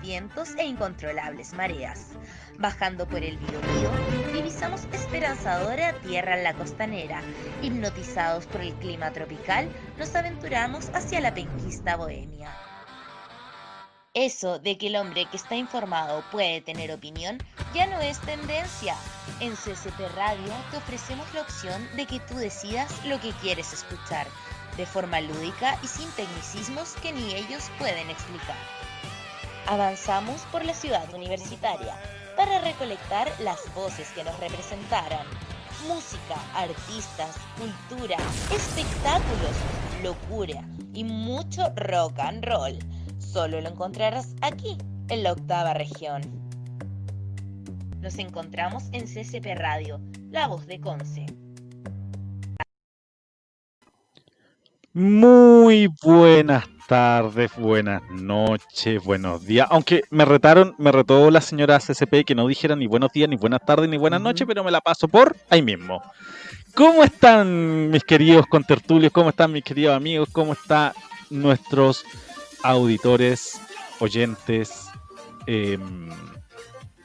vientos e incontrolables mareas. Bajando por el Biobío, divisamos esperanzadora tierra en la costanera. Hipnotizados por el clima tropical, nos aventuramos hacia la penquista bohemia. Eso de que el hombre que está informado puede tener opinión ya no es tendencia. En CCP Radio te ofrecemos la opción de que tú decidas lo que quieres escuchar, de forma lúdica y sin tecnicismos que ni ellos pueden explicar. Avanzamos por la ciudad universitaria para recolectar las voces que nos representaran. Música, artistas, cultura, espectáculos, locura y mucho rock and roll Solo lo encontrarás aquí, en la octava región. Nos encontramos en CCP Radio, la voz de Conce. Muy buenas tardes, buenas noches, buenos días. Aunque me retaron, me retó la señora CCP que no dijera ni buenos días, ni buenas tardes, ni buenas noches, pero me la paso por ahí mismo. ¿Cómo están mis queridos contertulios? ¿Cómo están mis queridos amigos? ¿Cómo están nuestros auditores, oyentes, em,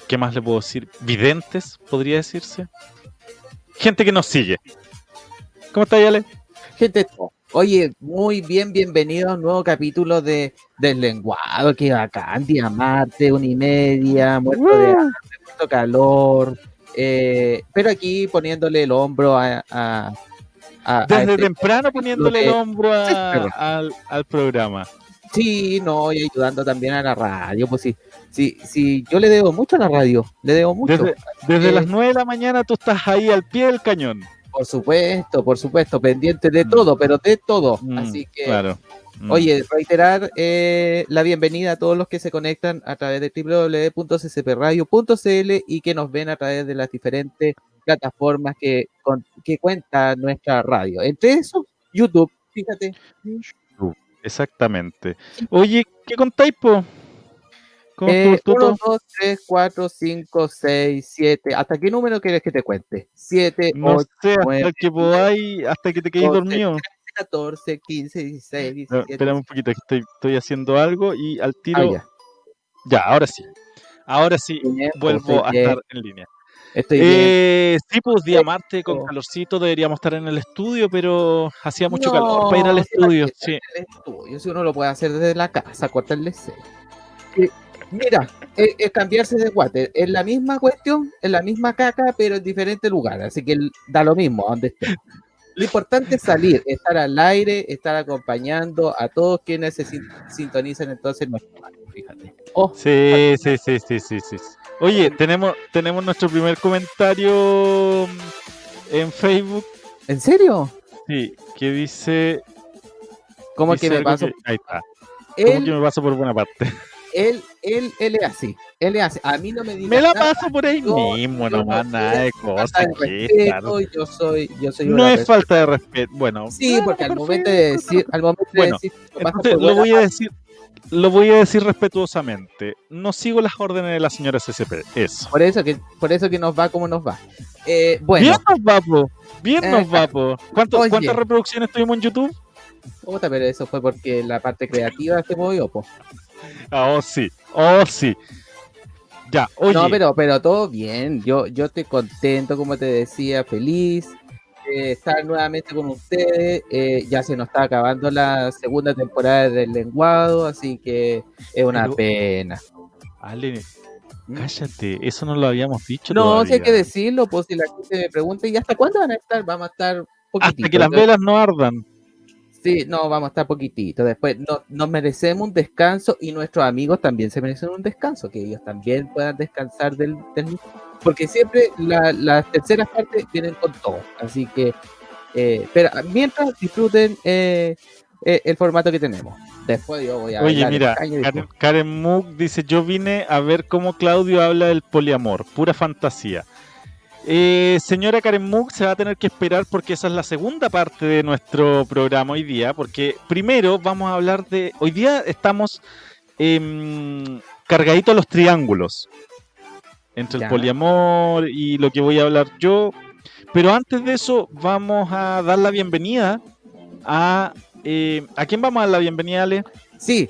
¿qué más le puedo decir? Videntes, podría decirse. Gente que nos sigue. ¿Cómo está, Yale? Gente, oye, muy bien, bienvenido a un nuevo capítulo de Deslenguado, que bacán, día martes, una y media, muerto de hambre, muerto calor, eh, pero aquí poniéndole el hombro a... Desde este temprano poniéndole el hombro al, al programa. Sí, no, y ayudando también a la radio, pues sí. Sí, sí, yo le debo mucho a la radio, le debo mucho. Desde, las 9 de la mañana tú estás ahí al pie del cañón. Por supuesto, por supuesto, pendiente de mm. todo, pero de todo. Mm, Así que, claro. Mm. oye, reiterar eh, la bienvenida a todos los que se conectan a través de www.ccpradio.cl y que nos ven a través de las diferentes plataformas que, que cuenta nuestra radio. Entre eso, YouTube, fíjate. Exactamente. Oye, ¿qué contáis, po? ¿Cómo eh, 1, 2, 3, 4, 5, 6, 7. ¿Hasta qué número quieres que te cuente? 7, no 8, sé, hasta 9, que podáis, hasta que te quedes dormido. 14, 15, 16, 17. espérame un poquito, estoy, estoy haciendo algo y al tiro. Ah, ya. ya. ahora sí. Ahora sí, bien, vuelvo a estar en línea. Estoy eh, Sí, pues día martes con calorcito deberíamos estar en el estudio, pero hacía mucho calor para ir al estudio. Sí. si uno lo puede hacer desde la casa, cortarle Mira, es, cambiarse de water. Es la misma cuestión, es la misma caca, pero en diferente lugar. Así que da lo mismo a donde esté. Lo importante es salir, estar al aire, estar acompañando a todos quienes se sintonizan entonces nuestro fíjate. Oh, sí, sí, sí, sí, sí, sí. Oye, tenemos, tenemos nuestro primer comentario en Facebook. ¿En serio? Sí, que dice. ¿Cómo que me paso? ahí está. ¿Cómo que me paso por buena parte? Él, él, él es así. Él es así. A mí no me dice. Me la paso por ahí mismo, no más nada de cosas. yo soy, yo soy. No es falta de respeto. Bueno. Sí, porque al momento de decir, al momento de decir, lo voy a decir lo voy a decir respetuosamente. No sigo las órdenes de la señora SCP. Eso. Por eso que, por eso que nos va como nos va. Eh, bueno. Bien nos va, po. Bien nos va, po. ¿Cuántas reproducciones tuvimos en YouTube? Puta, pero eso fue porque la parte creativa se movió, po. Ah, oh, sí. Oh, sí. Ya, oye. No, pero, pero todo bien. Yo, yo estoy contento, como te decía, feliz estar nuevamente con ustedes. Eh, ya se nos está acabando la segunda temporada del lenguado, así que es una pena. Ale, ¿Mm? cállate, eso no lo habíamos dicho. No, si hay que decirlo, pues si la gente me pregunta, ¿y hasta cuándo van a estar? Vamos a estar poquitito. Hasta que las velas no ardan. Sí, no, vamos a estar poquitito. Después no, nos merecemos un descanso y nuestros amigos también se merecen un descanso, que ellos también puedan descansar del, del porque siempre las terceras partes vienen con todo. Así que, eh, pero mientras disfruten eh, eh, el formato que tenemos. Después yo voy a Oye, mira, Karen, Karen dice: Yo vine a ver cómo Claudio habla del poliamor, pura fantasía. Señora Karen Mook se va a tener que esperar porque esa es la segunda parte de nuestro programa hoy día, porque primero vamos a hablar de, hoy día estamos eh, cargaditos los triángulos, entre el poliamor y lo que voy a hablar yo. Pero antes de eso, vamos a dar la bienvenida a. Eh, ¿A quién vamos a dar la bienvenida, Ale? Sí,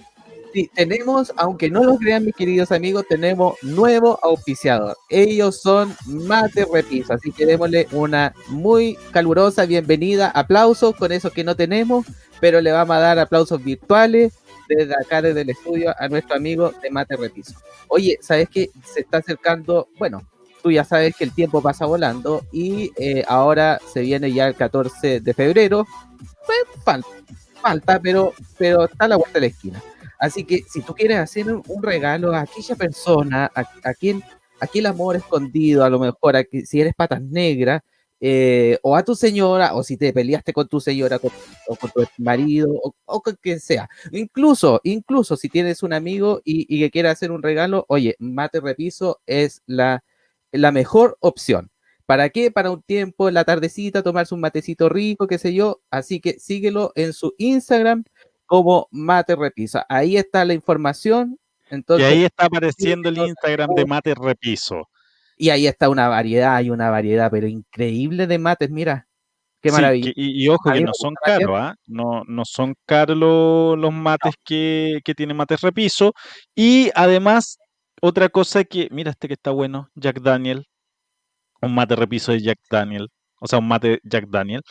Sí, tenemos, aunque no lo crean mis queridos amigos, tenemos nuevo auspiciador. Ellos son Mate Repiso, así que démosle una muy calurosa bienvenida, aplausos con eso que no tenemos, pero le vamos a dar aplausos virtuales desde acá, desde el estudio, a nuestro amigo de Mate Repiso. Oye, ¿sabes qué? Se está acercando, bueno, tú ya sabes que el tiempo pasa volando y eh, ahora se viene ya el 14 de febrero. Pues, falta, falta, pero, pero está a la vuelta de la esquina. Así que si tú quieres hacer un, regalo a aquella persona, a, quien, aquí el amor escondido, a lo mejor, a si eres patas negras, eh, o a tu señora, o si te peleaste con tu señora, o con tu marido, o, con quien sea. Incluso, incluso si tienes un amigo y, y que quiere hacer un regalo, oye, Mate Repiso es la la mejor opción. ¿Para qué? Para un tiempo, en la tardecita, tomarse un matecito rico, qué sé yo. Así que síguelo en su Instagram como Mate Repiso. Ahí está la información. Entonces, y ahí está apareciendo el Instagram de Mate Repiso. Y ahí está una variedad, hay una variedad, pero increíble de mates, mira. Qué maravilla. y, ojo que no son caros, ¿ah? No, no son caros los, mates que, que tiene Mate Repiso. Y además otra cosa que, mira este que está bueno, Jack Daniel. Un mate repiso de Jack Daniel. O sea, un mate Jack Daniel.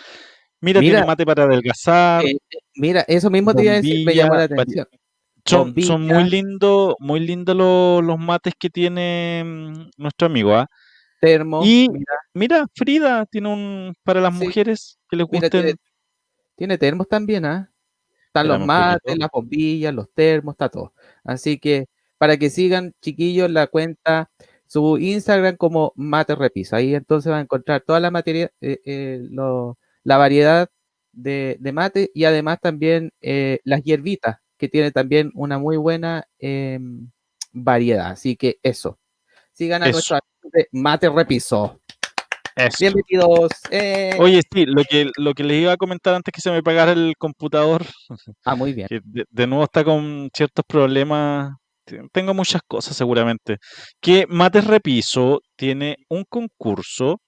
Mira, tiene mate para adelgazar. Eh, mira, eso mismo te iba a decir, me llamó la atención. Son, son, muy lindos, muy lindos los, mates que tiene mm, nuestro amigo, ¿ah? Termo. Y mira. Frida tiene un para las mujeres que les gusten. Tiene, termos también, ¿ah? Están los mates, las bombillas, los termos, está todo. Así que para que sigan, chiquillos, la cuenta, su Instagram como Mate Repiso. Ahí entonces van a encontrar toda la materia, eh, eh, la variedad de, mate y además también eh, las hierbitas, que tiene también una muy buena em, variedad. Así que eso. Sigan a nuestro Mate Repiso. Bienvenidos. Oye, sí, lo que, lo que les iba a comentar antes que se me pagara el computador. Ah, muy bien. Que de, nuevo está con ciertos problemas tengo muchas cosas seguramente. Que Mates Repiso tiene un concurso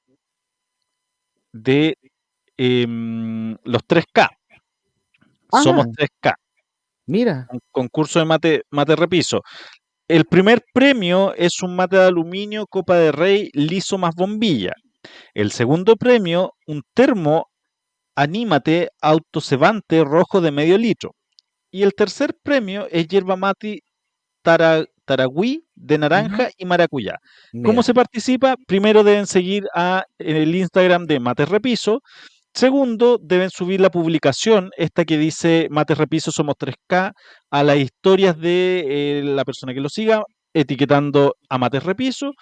de em, los 3K. Somos 3K. Ah. Mira. Un concurso de mate, mate repiso. El primer premio es un mate de aluminio Copa de Rey liso más bombilla. El segundo premio, un termo Anímate autocebante rojo de medio litro. Y el tercer premio es hierba mate taragüí de naranja y maracuyá. ¿Cómo se participa? Primero deben seguir a el Instagram de Mate Repiso. Segundo, deben subir la publicación, esta que dice Mate Repiso somos 3K, a las historias de eh, la persona que lo siga, etiquetando a Mate Repiso.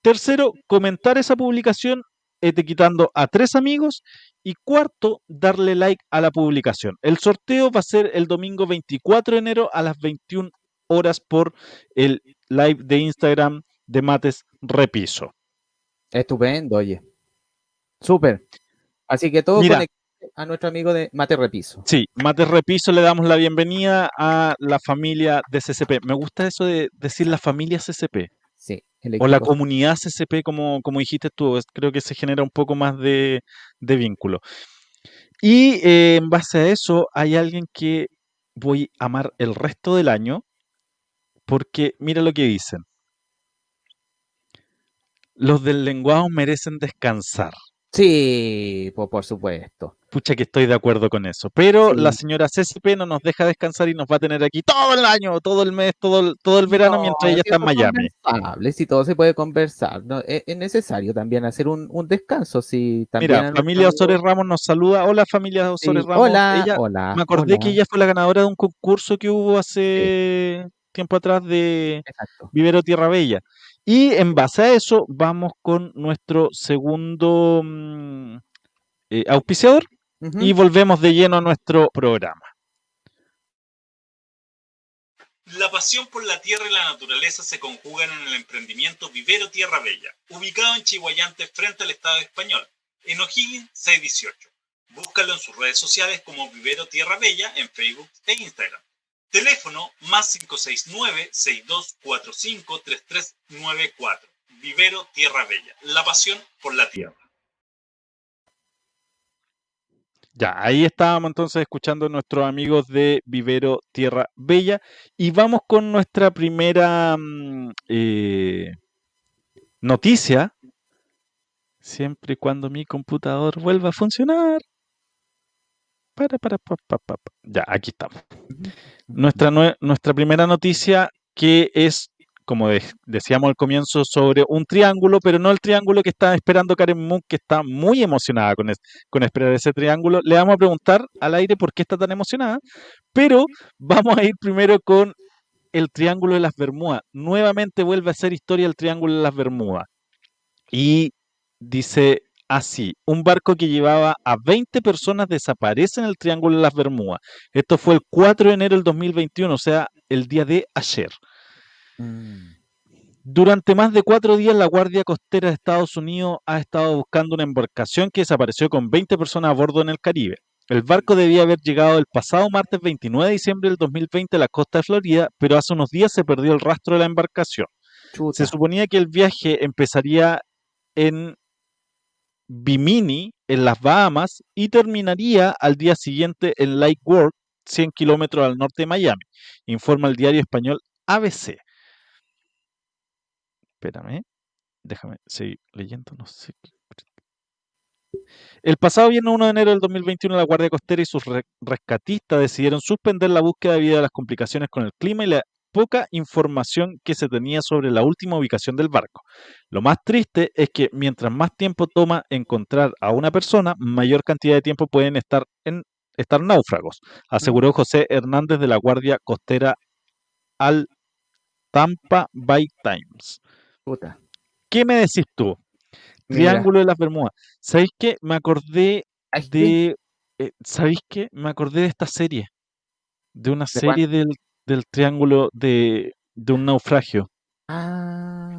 Tercero, comentar esa publicación etiquetando a tres amigos. Y cuarto, darle like a la publicación. El sorteo va a ser el domingo 24 de enero a las 21 horas por el live de Instagram de Mates Repiso. Estupendo, oye. Súper. Así que todo a nuestro amigo de Mate Repiso. Sí, Mate Repiso le damos la bienvenida a la familia de CCP. Me gusta eso de decir la familia CCP. Sí. o la comunidad CCP, como, como dijiste tú, creo que se genera un poco más de, vínculo. Y eh, en base a eso, hay alguien que voy a amar el resto del año, porque mira lo que dicen. Los del lenguaje merecen descansar. Sí, por, supuesto. Pucha que estoy de acuerdo con eso. Pero la señora CCP no nos deja descansar y nos va a tener aquí todo el año, todo el mes, todo el, todo el verano mientras ella está en Miami. Si todo se puede conversar. E, es, necesario también hacer un, descanso. Si también Mira, familia Osores Ramos nos saluda. Hola familia Osores Ramos. Hola, hola. Me acordé que ella fue la ganadora de un concurso que hubo hace tiempo atrás de Vivero Tierra Bella. Y en base a eso vamos con nuestro segundo mm, eh, auspiciador y volvemos de lleno a nuestro programa. La pasión por la tierra y la naturaleza se conjugan en el emprendimiento Vivero Tierra Bella, ubicado en Chihuayante frente al Estado español, en O'Higgins 618. Búscalo en sus redes sociales como Vivero Tierra Bella en Facebook e Instagram. Teléfono más 569-6245-3394. Vivero Tierra Bella. La pasión por la tierra. Ya, ahí estábamos entonces escuchando a nuestros amigos de Vivero Tierra Bella y vamos con nuestra primera mm, eh, noticia, siempre y cuando mi computador vuelva a funcionar. Para, para, pa, pa, pa, pa. Ya, aquí estamos. Nuestra, nue- nuestra primera noticia que es, como de- decíamos al comienzo, sobre un triángulo, pero no el triángulo que está esperando Karen Moon, que está muy emocionada con, es- con esperar ese triángulo. Le vamos a preguntar al aire por qué está tan emocionada, pero vamos a ir primero con el Triángulo de las Bermudas. Nuevamente vuelve a ser historia el Triángulo de las Bermudas. Y dice así, un barco que llevaba a 20 personas desaparece en el Triángulo de las Bermudas. Esto fue el 4 de enero del 2021, o sea, el día de ayer. Mm. Durante más de cuatro días, la Guardia Costera de Estados Unidos ha estado buscando una embarcación que desapareció con 20 personas a bordo en el Caribe. El barco debía haber llegado el pasado martes 29 de diciembre del 2020 a la costa de Florida, pero hace unos días se perdió el rastro de la embarcación. Chuta. Se suponía que el viaje empezaría en Bimini, en las Bahamas, y terminaría al día siguiente en Lake Worth, 100 kilómetros al norte de Miami, informa el diario español ABC. Espérame, déjame seguir leyendo, El pasado viernes 1 de enero del 2021, la Guardia Costera y sus re- rescatistas decidieron suspender la búsqueda debido a las complicaciones con el clima y la poca información que se tenía sobre la última ubicación del barco. Lo más triste es que mientras más tiempo toma encontrar a una persona, mayor cantidad de tiempo pueden estar en estar náufragos, aseguró José Hernández de la Guardia Costera al Tampa Bay Times. ¿Qué me decís tú? Mira. Triángulo de las Bermudas. ¿Sabéis qué? Me acordé de. eh, ¿Sabéis qué? Me acordé de esta serie. De una ¿De cuál? serie del, del triángulo de, de un naufragio. Ah.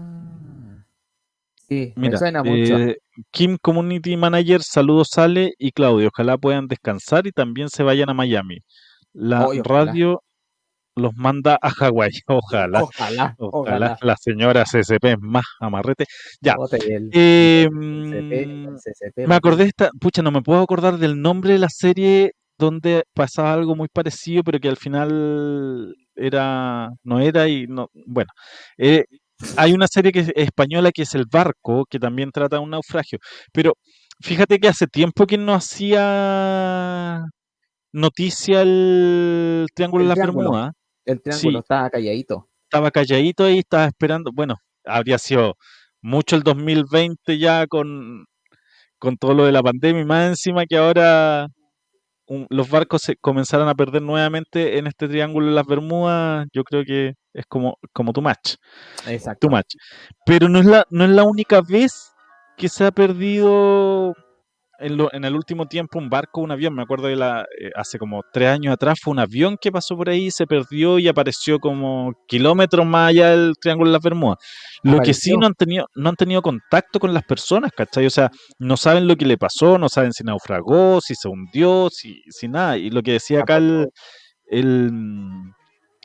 Sí, me suena mucho. eh, Kim Community Manager, saludos Sale y Claudio. Ojalá puedan descansar y también se vayan a Miami. La Oy, radio los manda a Hawái. Ojalá. Ojalá, Ojalá ojalá. la señora CCP es más amarrete. Ya. Bote el Eh, CCP, el CCP, Me acordé de esta, pucha, no me puedo acordar del nombre de la serie donde pasaba algo muy parecido, pero que al final era, no era y no, bueno, eh, hay una serie que es española que es El Barco, que también trata de un naufragio, pero fíjate que hace tiempo que no hacía noticia el Triángulo El de Triángulo. Bermudas, El triángulo sí. estaba calladito. estaba calladito ahí, estaba esperando, bueno, habría sido mucho el 2020 ya con, con todo lo de la pandemia y más encima que ahora un- los barcos se comenzaron a perder nuevamente en este triángulo de las Bermudas, yo creo que es como, como too much, Exacto. too much. Pero no es la, no es la única vez que se ha perdido en, lo- en el último tiempo un barco, un avión. Me acuerdo de la, eh, hace como tres años atrás fue un avión que pasó por ahí, se perdió y apareció como kilómetros más allá del Triángulo de las Bermudas. Lo que sí no han tenido, no han tenido contacto con las personas, ¿cachai? O sea, no saben lo que le pasó, no saben si naufragó, si se hundió, si, si nada. Y lo que decía acá el, el,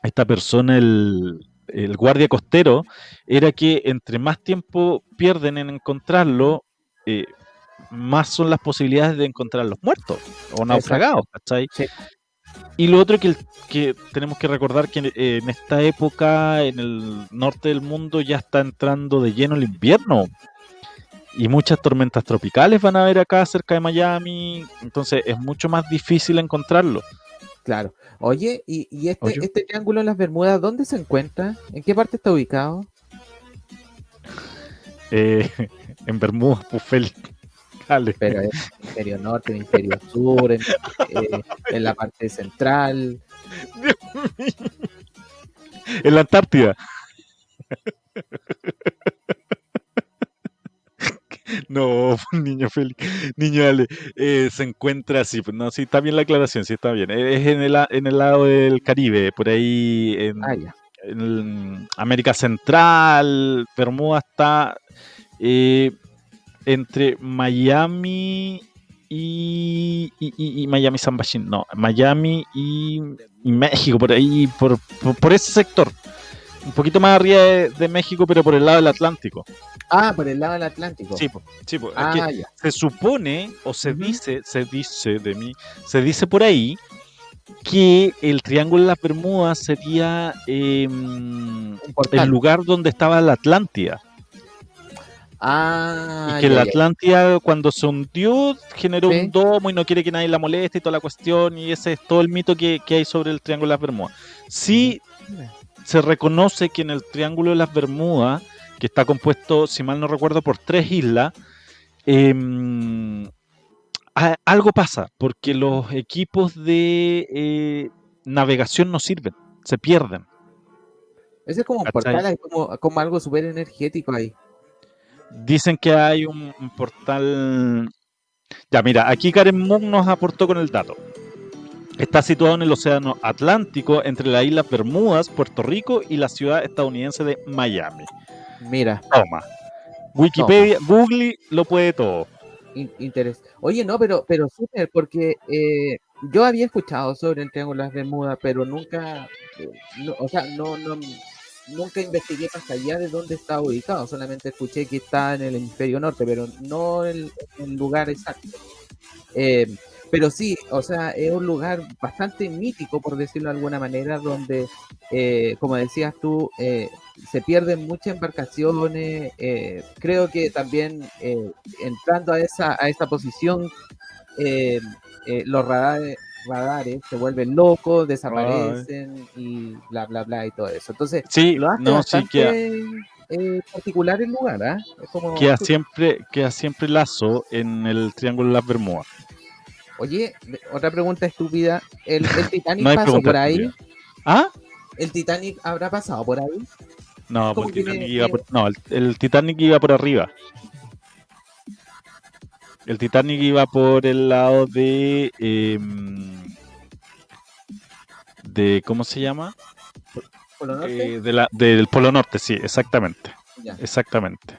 esta persona, el, el guardia costero, era que entre más tiempo pierden en encontrarlo, eh, más son las posibilidades de encontrar los muertos o naufragados, ¿cachai? Sí. Y lo otro que, el- que tenemos que recordar que en esta época, en el norte del mundo, ya está entrando de lleno el invierno. Y muchas tormentas tropicales van a haber acá cerca de Miami. Entonces es mucho más difícil encontrarlo. Claro. Oye, ¿y, y este, Oye. este triángulo en las Bermudas, dónde se encuentra? ¿En qué parte está ubicado? Eh, en Bermudas, pues Félix. Dale. Pero es hemisferio norte, hemisferio sur, en, eh, en la parte central. En la Antártida. No, niño Félix, niño dale, eh, se encuentra así, pues no, sí, está bien la aclaración, sí está bien, Eh, es en el, en el lado del Caribe, por ahí en, Ah, ya. en América Central, Bermuda está eh, entre Miami y, y, y- y Miami San Bachín, no, Miami y, y México, por ahí, por, por, por ese sector. Un poquito más arriba de, de México, pero por el lado del Atlántico. Ah, por el lado del Atlántico. Sí, po, sí, po. Ah, que se supone, o se dice, se dice de mí, se dice por ahí que el Triángulo de las Bermudas sería Un el lugar donde estaba la Atlántida. Ah, y que ya, la ya. Atlántida cuando se hundió generó Sí. un domo y no quiere que nadie la moleste y toda la cuestión. Y ese es todo el mito que, que hay sobre el Triángulo de las Bermudas. Sí se reconoce que en el Triángulo de las Bermudas, que está compuesto, si mal no recuerdo, por tres islas, em, algo pasa, porque los equipos de eh, navegación no sirven, se pierden. Ese es como un ¿Cachai? portal, es como, como algo súper energético ahí. Dicen que hay un, un portal... Ya, mira, aquí Karen Moon nos aportó con el dato. Está situado en el Océano Atlántico entre las Islas Bermudas, Puerto Rico y la ciudad estadounidense de Miami. Mira, Toma. Wikipedia, Google lo puede todo. in- interés. Oye, no, pero, pero súper, porque eh, yo había escuchado sobre el Triángulo de las Bermudas, pero nunca, eh, no, o sea, no, no, nunca investigué más allá de dónde está ubicado, solamente escuché que está en el hemisferio norte, pero no en el lugar exacto. Eh, pero sí, o sea, es un lugar bastante mítico, por decirlo de alguna manera, donde, eh, como decías tú, eh, se pierden muchas embarcaciones. creo que también entrando a esa, a esa posición, los radares, radares se vuelven locos, desaparecen y bla, bla, bla y todo eso. Entonces, Sí, lo hace no, sí, queda, bastante eh, particular el lugar, ¿ah? Es como, queda siempre, queda siempre lazo en el Triángulo de las Bermudas. Oye, otra pregunta estúpida. ¿El, el Titanic No pasó por ahí? estúpida. ¿Ah? ¿El Titanic habrá pasado por ahí? No, pues el Titanic iba por, no, el, el Titanic iba por arriba. El Titanic iba por el lado de. em, de ¿Cómo se llama? ¿Por lo norte? Eh, de la, del Polo Norte, sí, exactamente. Ya. Exactamente.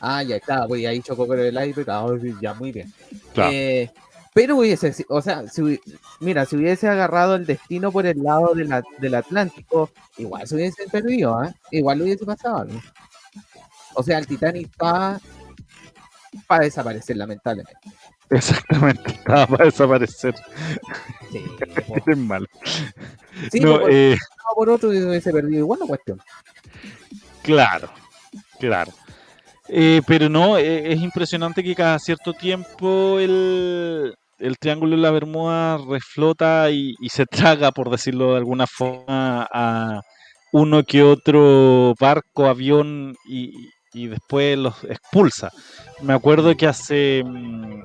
Ah, ya está, pues ahí chocó con el iceberg. Ah, ya, muy bien. Claro. Eh, pero hubiese, o sea, si, mira, si hubiese agarrado el destino por el lado de la- del Atlántico, igual se hubiese perdido, ¿ah? Igual hubiese pasado algo. O sea, el Titanic está para desaparecer, lamentablemente. Exactamente. Estaba para desaparecer. Sí, Es malo. sí No, por, eh, no, por otro se hubiese perdido igual la cuestión. Claro, claro. Eh, pero no, eh, es impresionante que cada cierto tiempo el, el Triángulo de la Bermuda reflota y, y se traga, por decirlo de alguna forma, a uno que otro barco, avión y, y después los expulsa. Me acuerdo que hace mm,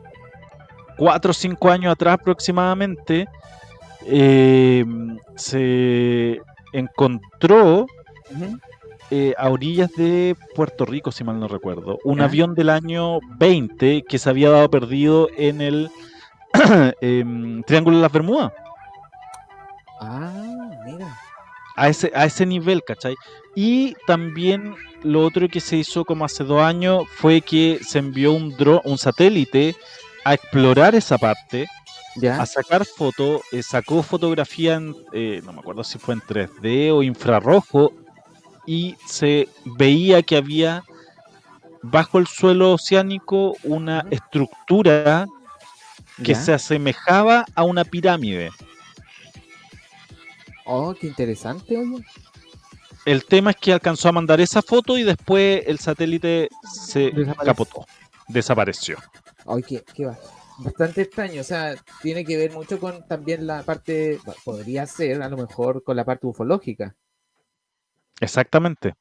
cuatro o cinco años atrás aproximadamente eh, se encontró eh, a orillas de Puerto Rico, si mal no recuerdo, un avión del año 20 que se había dado perdido en el em, Triángulo de las Bermudas. Ah, mira. A ese, a ese nivel, ¿cachai? Y también lo otro que se hizo como hace dos años fue que se envió un dron, un satélite a explorar esa parte, Ya. a sacar fotos, eh, sacó fotografía en, eh, no me acuerdo si fue en 3D o infrarrojo, y se veía que había bajo el suelo oceánico una estructura que ya. se asemejaba a una pirámide. Oh, qué interesante, oye. El tema es que alcanzó a mandar esa foto y después el satélite se capotó, desapareció. Ay, qué, qué va- Bastante extraño, o sea, tiene que ver mucho con también la parte, podría ser a lo mejor con la parte ufológica. Exactamente,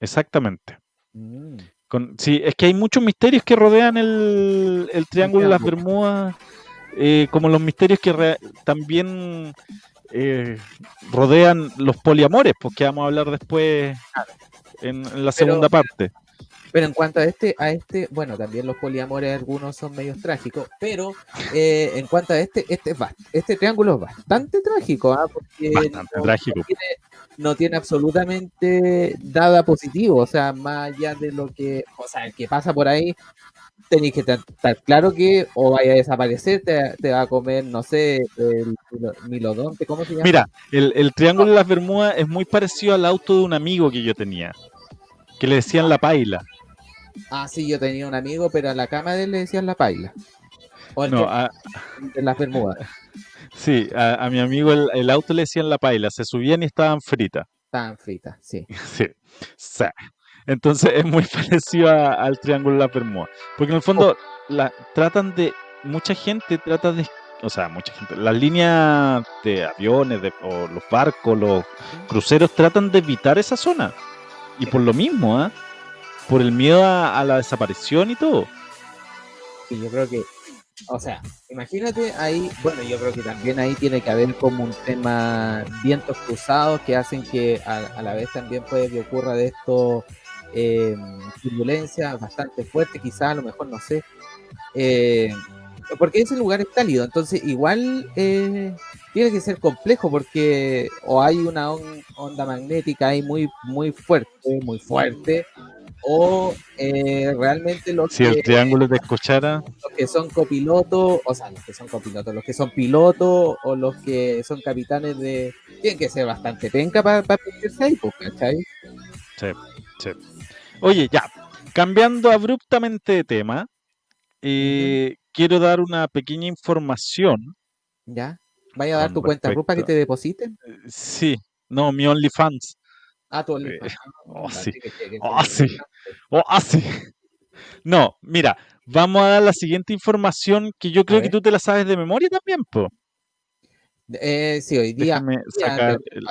exactamente. Mm, Con, sí, es que hay muchos misterios que rodean el, el Triángulo de las. Bermudas, eh, como los misterios que re- también eh, rodean los poliamores, porque vamos a hablar después en, en la segunda parte. Pero en cuanto a este, a este, bueno, también los poliamores algunos son medios trágicos, pero eh, en cuanto a este, este este triángulo es bastante trágico, ¿ah? porque Bastante no, trágico. no tiene, no tiene absolutamente nada positivo, o sea, más allá de lo que, o sea, el que pasa por ahí tenéis que estar claro que o vaya a desaparecer, te, te va a comer, no sé, el milo- milodonte, ¿cómo se llama? Mira, el, el Triángulo de las Bermudas es muy parecido al auto de un amigo que yo tenía, que le decían la paila. Ah, sí, yo tenía un amigo, pero a la cama de él le decían la paila. O el No, a- de las Bermudas. sí, a, a mi amigo el, el auto le decían la paila, se subían y estaban fritas. Estaban fritas, sí. Sí, sí. Entonces es muy parecido a- al Triángulo de las Bermudas. Porque en el fondo la, tratan de, mucha gente trata de, o sea, mucha gente, las líneas de aviones de, o los barcos, los cruceros tratan de evitar esa zona. Y por lo mismo, ¿ah? Por el miedo a, a la desaparición y todo. Y yo creo que, o sea, imagínate ahí, bueno, yo creo que también ahí tiene que haber como un tema vientos cruzados que hacen que a, a la vez también puede que ocurra de esto eh, turbulencia bastante fuerte, quizá a lo mejor no sé. Eh, porque ese lugar es cálido, entonces igual eh, tiene que ser complejo porque o hay una on- onda magnética ahí muy, muy fuerte, muy fuerte, o eh, realmente lo Si que el triángulo te escuchara, los que son copilotos, o sea, los que son copilotos, los que son pilotos o los que son capitanes de. Tienen que ser bastante penca para meterse ahí, pues, ¿cachai? Oye, ya, cambiando abruptamente de tema, eh, quiero dar una pequeña información. ¿Ya? ¿Vaya a dar tu cuenta RUP para que respecto- te depositen? Eh, Sí, no, mi OnlyFans. Ah, tu Eh, OnlyFans. oh, Ah, sí. que- Oh, sí. Oh, ah, sí. No, mira, vamos a dar la siguiente información que yo creo que tú te la sabes de memoria también, po. Eh, sí, hoy día. Déjame día sacar de- el-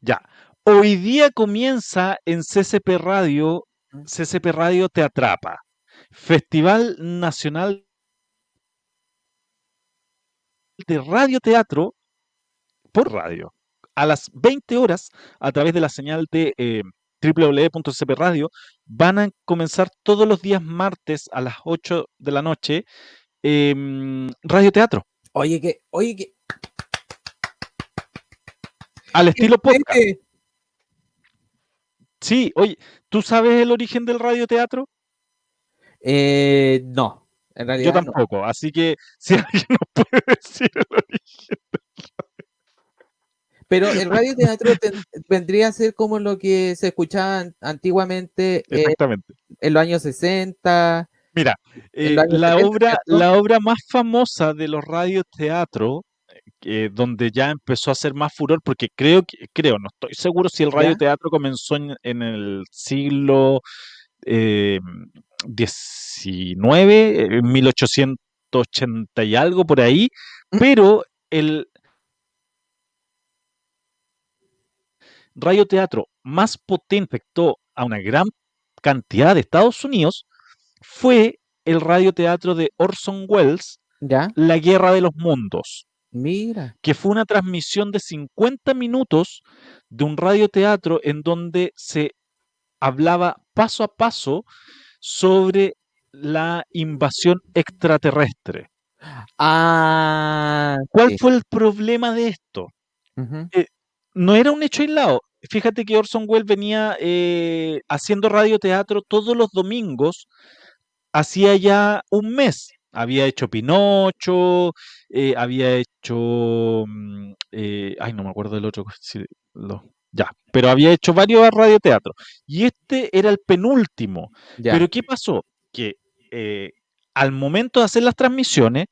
Ya. Hoy día comienza en CCP Radio. CCP Radio Te Atrapa, Festival Nacional de Radio Teatro por radio, a las 20 horas a través de la señal de eh, Radio. Van a comenzar todos los días martes a las 8 de la noche em, Radio Teatro, Oye, que. Oye, que. al estilo podcast. Eh, Sí, oye, ¿tú sabes el origen del radioteatro? eh, no, en realidad. Yo no. tampoco, así que si alguien nos puede decir el origen. Pero el radioteatro vendría a ser como lo que se escuchaba an- antiguamente eh, Exactamente. en los años 60. Mira, eh, años la 70, obra, la obra más famosa de los radioteatros, eh, donde ya empezó a hacer más furor, porque creo que, creo, no estoy seguro si el radioteatro comenzó en, en el siglo eh, XIX, en 1880 y algo por ahí, ¿Mm? pero el radioteatro más potente afectó a una gran cantidad de Estados Unidos fue el radioteatro de Orson Welles, ¿Ya? La Guerra de los Mundos, Mira. que fue una transmisión de 50 minutos de un radioteatro en donde se hablaba paso a paso sobre la invasión extraterrestre. Ah, ¿Cuál sí. fue el problema de esto? Ujú. no era un hecho aislado. Fíjate que Orson Welles venía eh, haciendo radioteatro todos los domingos, hacía ya un mes. Había hecho Pinocho, eh, había hecho. mm, eh, ay, no me acuerdo del otro. sí, lo- ya, pero había hecho varios radioteatros. Y este era el penúltimo. Ya. Pero ¿qué pasó? Que eh, al momento de hacer las transmisiones,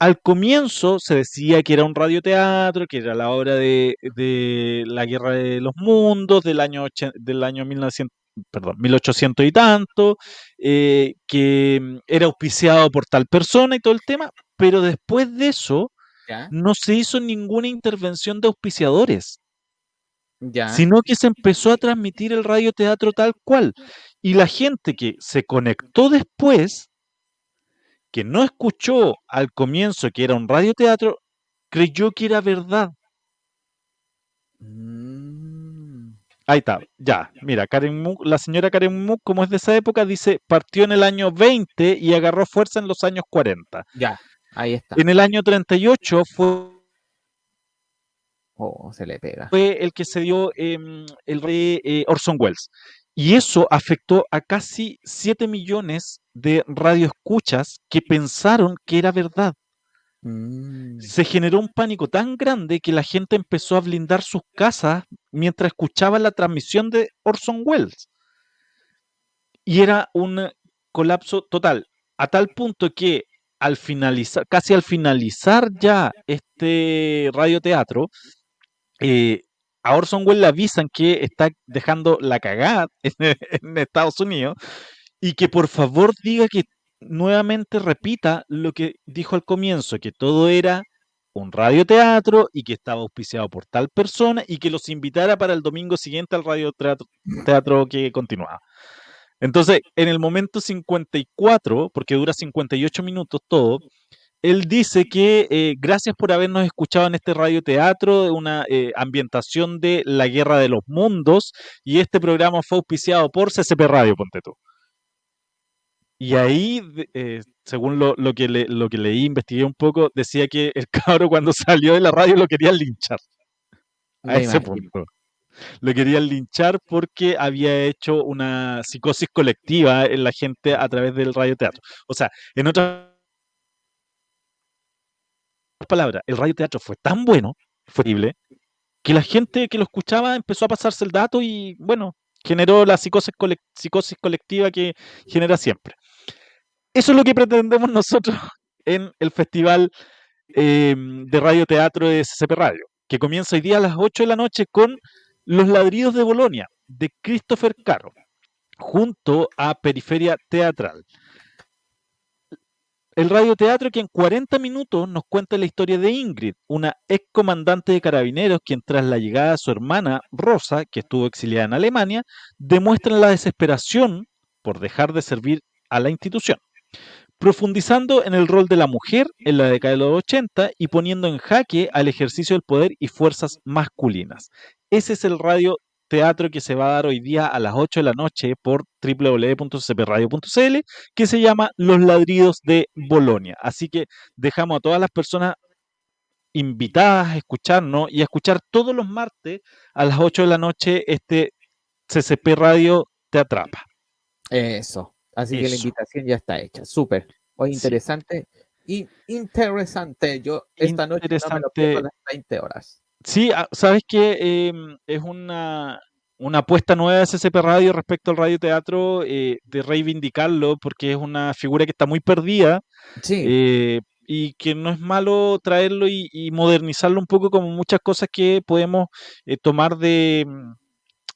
al comienzo se decía que era un radioteatro, que era la obra de, de la Guerra de los Mundos del año, del año 1900, perdón, 1800 y tanto, eh, que mm, era auspiciado por tal persona y todo el tema, pero después de eso ya. no se hizo ninguna intervención de auspiciadores Ya. sino que se empezó a transmitir el radioteatro tal cual. Y la gente que se conectó después, que no escuchó al comienzo que era un radioteatro, creyó que era verdad. Mm, Ahí está, ya. Mira, Karen Mook- la señora Karen Mook, como es de esa época, dice, partió en el año 20 y agarró fuerza en los años 40. ya. Ahí está. En el año 38 fue, Oh, se le pega. fue el que se dio em, el rey eh, Orson Welles. Y eso afectó a casi 7 millones de radioescuchas que pensaron que era verdad. Mm. Se generó un pánico tan grande que la gente empezó a blindar sus casas mientras escuchaba la transmisión de Orson Welles. Y era un colapso total, a tal punto que al finalizar, casi al finalizar ya este radioteatro, eh, a Orson Welles le avisan que está dejando la cagada en Estados Unidos y que por favor diga que nuevamente repita lo que dijo al comienzo, que todo era un radioteatro y que estaba auspiciado por tal persona y que los invitara para el domingo siguiente al radioteatro teatro que continuaba. Entonces, en el momento 54, porque dura 58 minutos todo, él dice que eh, gracias por habernos escuchado en este radioteatro, una eh, ambientación de la Guerra de los Mundos, y este programa fue auspiciado por CCP Radio, ponte tú. Y ahí, eh, según lo, lo que le- lo que leí, investigué un poco, decía que el cabro cuando salió de la radio lo querían linchar. A Me ese imagino. punto. Lo querían linchar porque había hecho una psicosis colectiva en la gente a través del radioteatro. O sea, en otras palabras, el radioteatro fue tan bueno, fue horrible, que la gente que lo escuchaba empezó a pasarse el dato y, bueno, generó la psicosis, colec- psicosis colectiva que genera siempre. Eso es lo que pretendemos nosotros en el Festival eh, de Radioteatro de SCP Radio, que comienza hoy día a las 8 de la noche con Los Ladridos de Bolonia, de Christopher Caro, junto a Periferia Teatral. El radioteatro que en 40 minutos nos cuenta la historia de Ingrid, una ex comandante de carabineros quien tras la llegada de su hermana Rosa, que estuvo exiliada en Alemania, demuestra la desesperación por dejar de servir a la institución, profundizando en el rol de la mujer en la década de los 80 y poniendo en jaque al ejercicio del poder y fuerzas masculinas. Ese es el radio teatro que se va a dar hoy día a las 8 de la noche por www.cpradio.cl que se llama Los ladridos de Bolonia. Así que dejamos a todas las personas invitadas a escucharnos y a escuchar todos los martes a las 8 de la noche este CCP Radio Te Atrapa. Eso. Así que la invitación ya está hecha. Súper. Hoy Sí. interesante. Y interesante. Yo esta noche no me lo pierdo a las 20 horas. Sí, ah, sabes que es una, una apuesta nueva de CCP Radio respecto al radioteatro eh, de reivindicarlo porque es una figura que está muy perdida Sí. eh, y que no es malo traerlo y, y modernizarlo un poco como muchas cosas que podemos eh, tomar de, mm,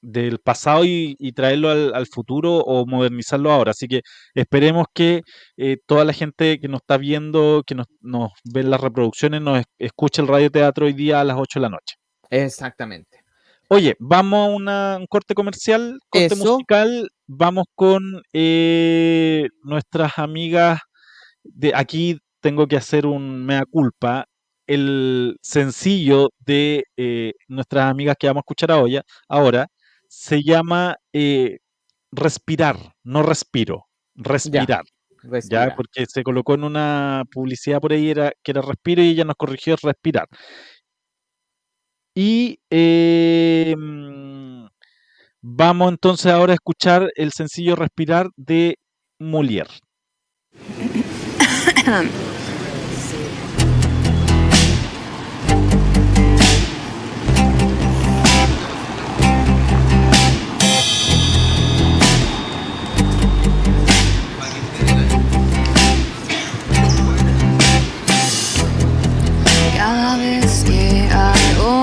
del pasado y, y traerlo al, al futuro o modernizarlo ahora. Así que esperemos que eh, toda la gente que nos está viendo, que nos, nos ve las reproducciones, nos es- escuche el radioteatro hoy día a las 8 de la noche. Exactamente. Oye, vamos a una- un corte comercial, corte Eso. musical. Vamos con eh, nuestras amigas de aquí. Tengo que hacer un mea culpa. El sencillo de eh, nuestras amigas que vamos a escuchar ahora, ahora se llama eh, Respirar, no respiro, respirar. Ya, Respira. porque se colocó en una publicidad por ahí era, que era respiro y ella nos corrigió respirar. Y eh, mm, vamos entonces ahora a escuchar el sencillo Respirar de Molière.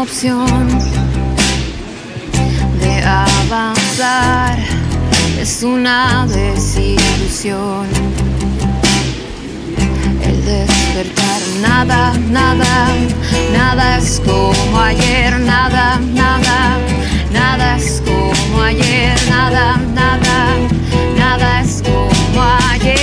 opción de avanzar, es una desilusión. El despertar, nada, nada, nada es como ayer, nada, nada, nada es como ayer, nada, nada, nada es como ayer.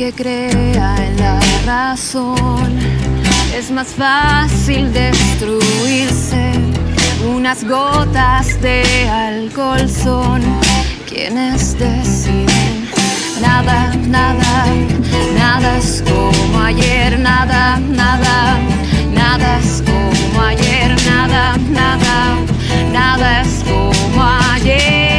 Que crea en la razón. Es más fácil destruirse. Unas gotas de alcohol son quienes deciden. Nada, nada, nada es como ayer, nada, nada, nada es como ayer, nada, nada, nada es como ayer.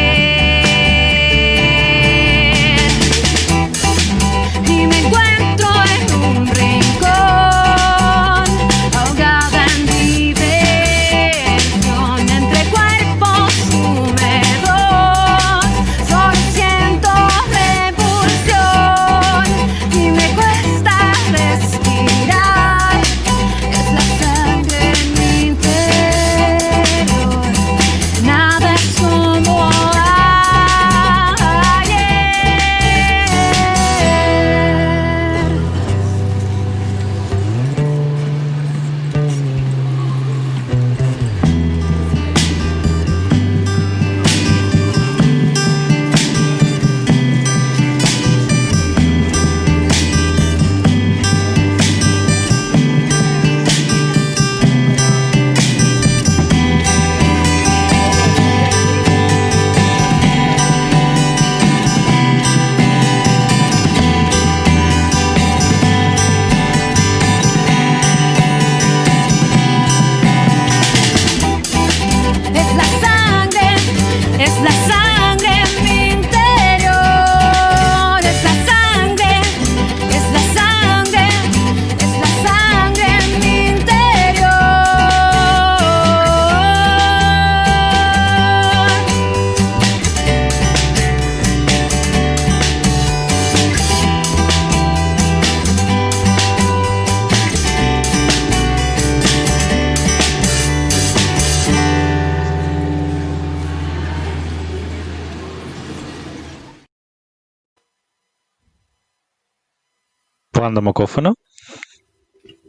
Mocófono.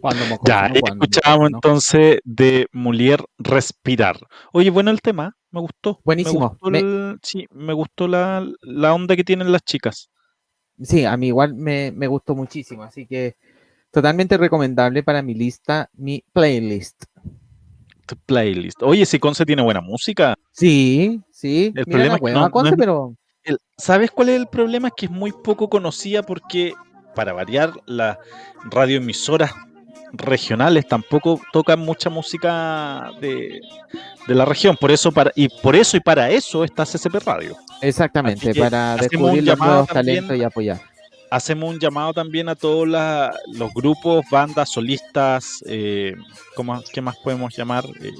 Cuando mocófono, Ya, cuando escuchábamos mocófono. entonces de Mulier Respirar. Oye, bueno el tema, me gustó. Buenísimo. Me gustó Me- el- sí, me gustó la, la onda que tienen las chicas. Sí, a mí igual me, me gustó muchísimo, así que totalmente recomendable para mi lista, mi playlist. Tu playlist. Oye, si Conce tiene buena música. Sí, sí. El mira problema la es que no Conce, es- pero El- ¿Sabes cuál es el problema? Es que es muy poco conocida porque, para variar, las radioemisoras regionales tampoco tocan mucha música de, de la región. Por eso para, y por eso y para eso está CCP Radio. exactamente, para descubrir los nuevos también talentos y apoyar. Hacemos un llamado también a todos la- los grupos, bandas, solistas, eh, ¿cómo- ¿qué más podemos llamar? Eh,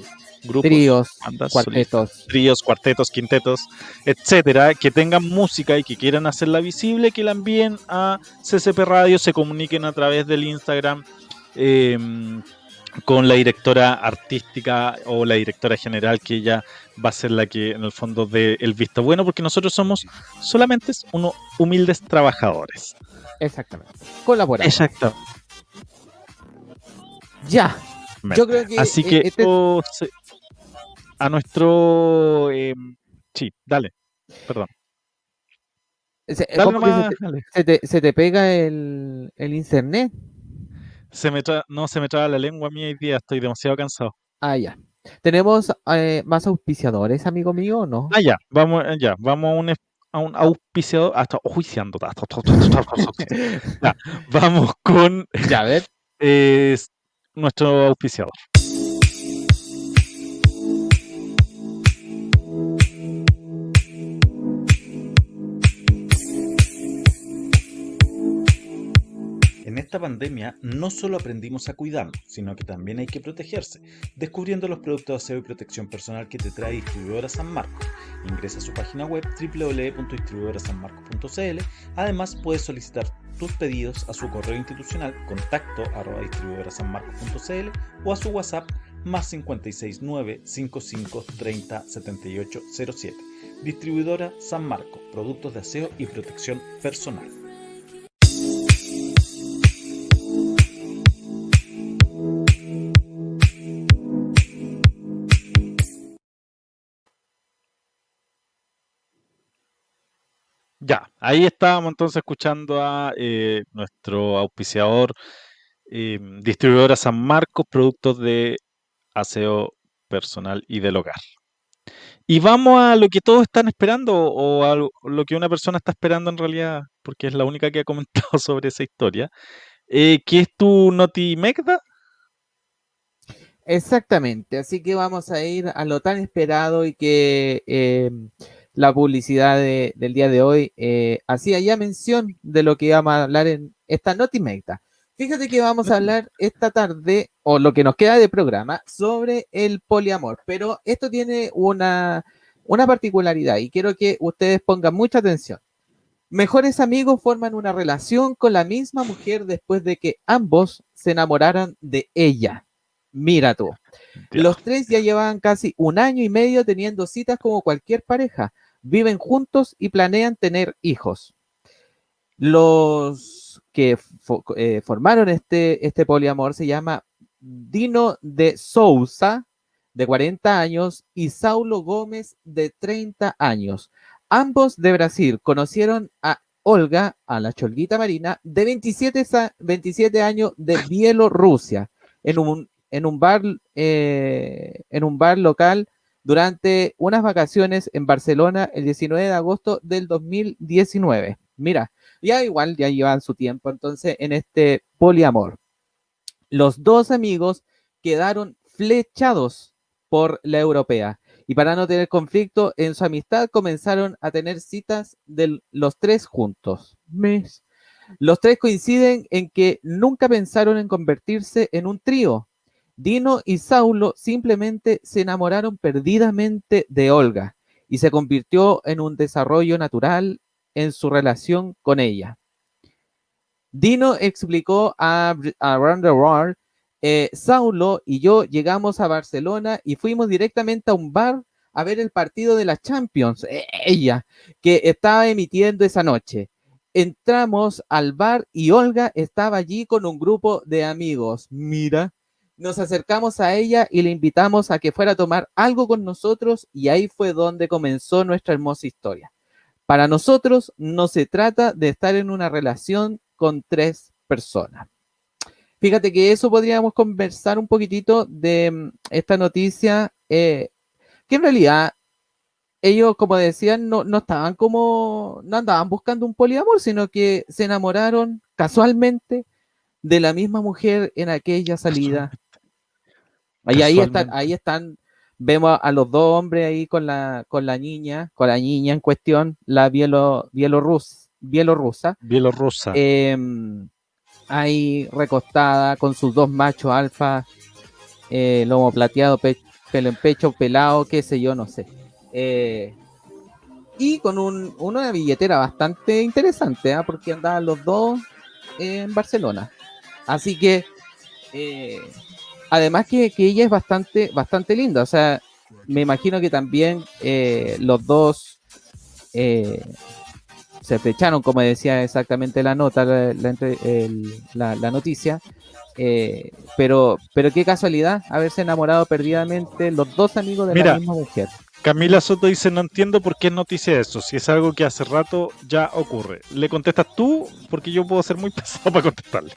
grupos, Tríos, bandas, solistas, cuartetos. tríos, cuartetos, quintetos, etcétera, que tengan música y que quieran hacerla visible, que la envíen a CCP Radio, se comuniquen a través del Instagram eh, con la directora artística o la directora general, que ella va a ser la que en el fondo dé el visto bueno, porque nosotros somos solamente unos humildes trabajadores. Exactamente. Colaborar. Exacto. Ya. Yo creo que Así eh, que este- oh, a nuestro... eh, sí, dale. Perdón. se, Dale ¿cómo que se nomás, te- dale. se, te, se te pega el, el internet. Se me tra- no se me traba la lengua mía hoy día, estoy demasiado cansado. Ah, ya. ¿Tenemos eh, más auspiciadores, amigo mío, o no? Ah, ya, vamos, eh, ya, vamos a un, a un auspiciador, hasta oficiando. Ya, vamos con Ya, a ver. eh, nuestro auspiciador. Esta pandemia no solo aprendimos a cuidarnos, sino que también hay que protegerse, descubriendo los productos de aseo y protección personal que te trae Distribuidora San Marcos. Ingresa a su página web www.distribuidorasanmarcos.cl. Además, puedes solicitar tus pedidos a su correo institucional contacto arroba distribuidorasanmarcos.cl o a su WhatsApp más 569 55 30 78 07. Distribuidora San Marcos, productos de aseo y protección personal. Ahí estábamos entonces escuchando a eh, nuestro auspiciador, eh, distribuidora San Marcos, productos de aseo personal y del hogar. Y vamos a lo que todos están esperando o a lo- que una persona está esperando en realidad, porque es la única que ha comentado sobre esa historia. Eh, ¿Qué es tu Noti Megda? Exactamente, así que vamos a ir a lo tan esperado y que eh, la publicidad de- del día de hoy eh, hacía ya mención de lo que vamos a hablar en esta Notimecta. Fíjate que vamos a hablar esta tarde, o lo que nos queda de programa, sobre el poliamor, pero esto tiene una, una particularidad y quiero que ustedes pongan mucha atención. Mejores amigos forman una relación con la misma mujer después de que ambos se enamoraran de ella. Mira tú. Los tres ya llevaban casi un año y medio teniendo citas como cualquier pareja. Viven juntos y planean tener hijos. Los que eh, formaron este, este poliamor se llama Dino de Souza, de 40 años, y Saulo Gómez, de 30 años. Ambos de Brasil conocieron a Olga, a la cholguita marina, de 27, sa- 27 años, de Bielorrusia, en un, en un bar, eh, en un bar local durante unas vacaciones en Barcelona el 19 de agosto del 2019. Mira, ya igual ya llevan su tiempo entonces en este poliamor. Los dos amigos quedaron flechados por la europea y para no tener conflicto en su amistad comenzaron a tener citas de los tres juntos. Mes. Los tres coinciden en que nunca pensaron en convertirse en un trío. Dino y Saulo simplemente se enamoraron perdidamente de Olga y se convirtió en un desarrollo natural en su relación con ella. Dino explicó a, a World, eh, Saulo y yo llegamos a Barcelona y fuimos directamente a un bar a ver el partido de la Champions, eh, ella, que estaba emitiendo esa noche. Entramos al bar y Olga estaba allí con un grupo de amigos. Mira, nos acercamos a ella y le invitamos a que fuera a tomar algo con nosotros y ahí fue donde comenzó nuestra hermosa historia. Para nosotros no se trata de estar en una relación con tres personas. Fíjate que eso podríamos conversar un poquitito de mm, esta noticia, eh, que en realidad ellos, como decían, no, no estaban como, no andaban buscando un poliamor, sino que se enamoraron casualmente de la misma mujer en aquella salida. Ahí, ahí están, ahí están, vemos a, los dos hombres ahí con la, con la niña, con la niña en cuestión, la bielo, bielorrus, bielorrusa, Bielorrusa. em, ahí recostada con sus dos machos alfa, eh, lomo plateado, pe- pelo en pecho, pelado, qué sé yo, no sé. Eh, y con un, una billetera bastante interesante, ¿ah? porque andaban los dos en Barcelona. Así que, eh, además que, que ella es bastante, bastante linda, o sea, me imagino que también eh, los dos eh, se flecharon, como decía exactamente la nota, la, la entre- el- la- la noticia. eh, pero, pero qué casualidad haberse enamorado perdidamente los dos amigos de Mira, la misma mujer. Camila Soto dice, no entiendo por qué es noticia eso, si es algo que hace rato ya ocurre. ¿Le contestas tú? Porque yo puedo ser muy pesado para contestarle.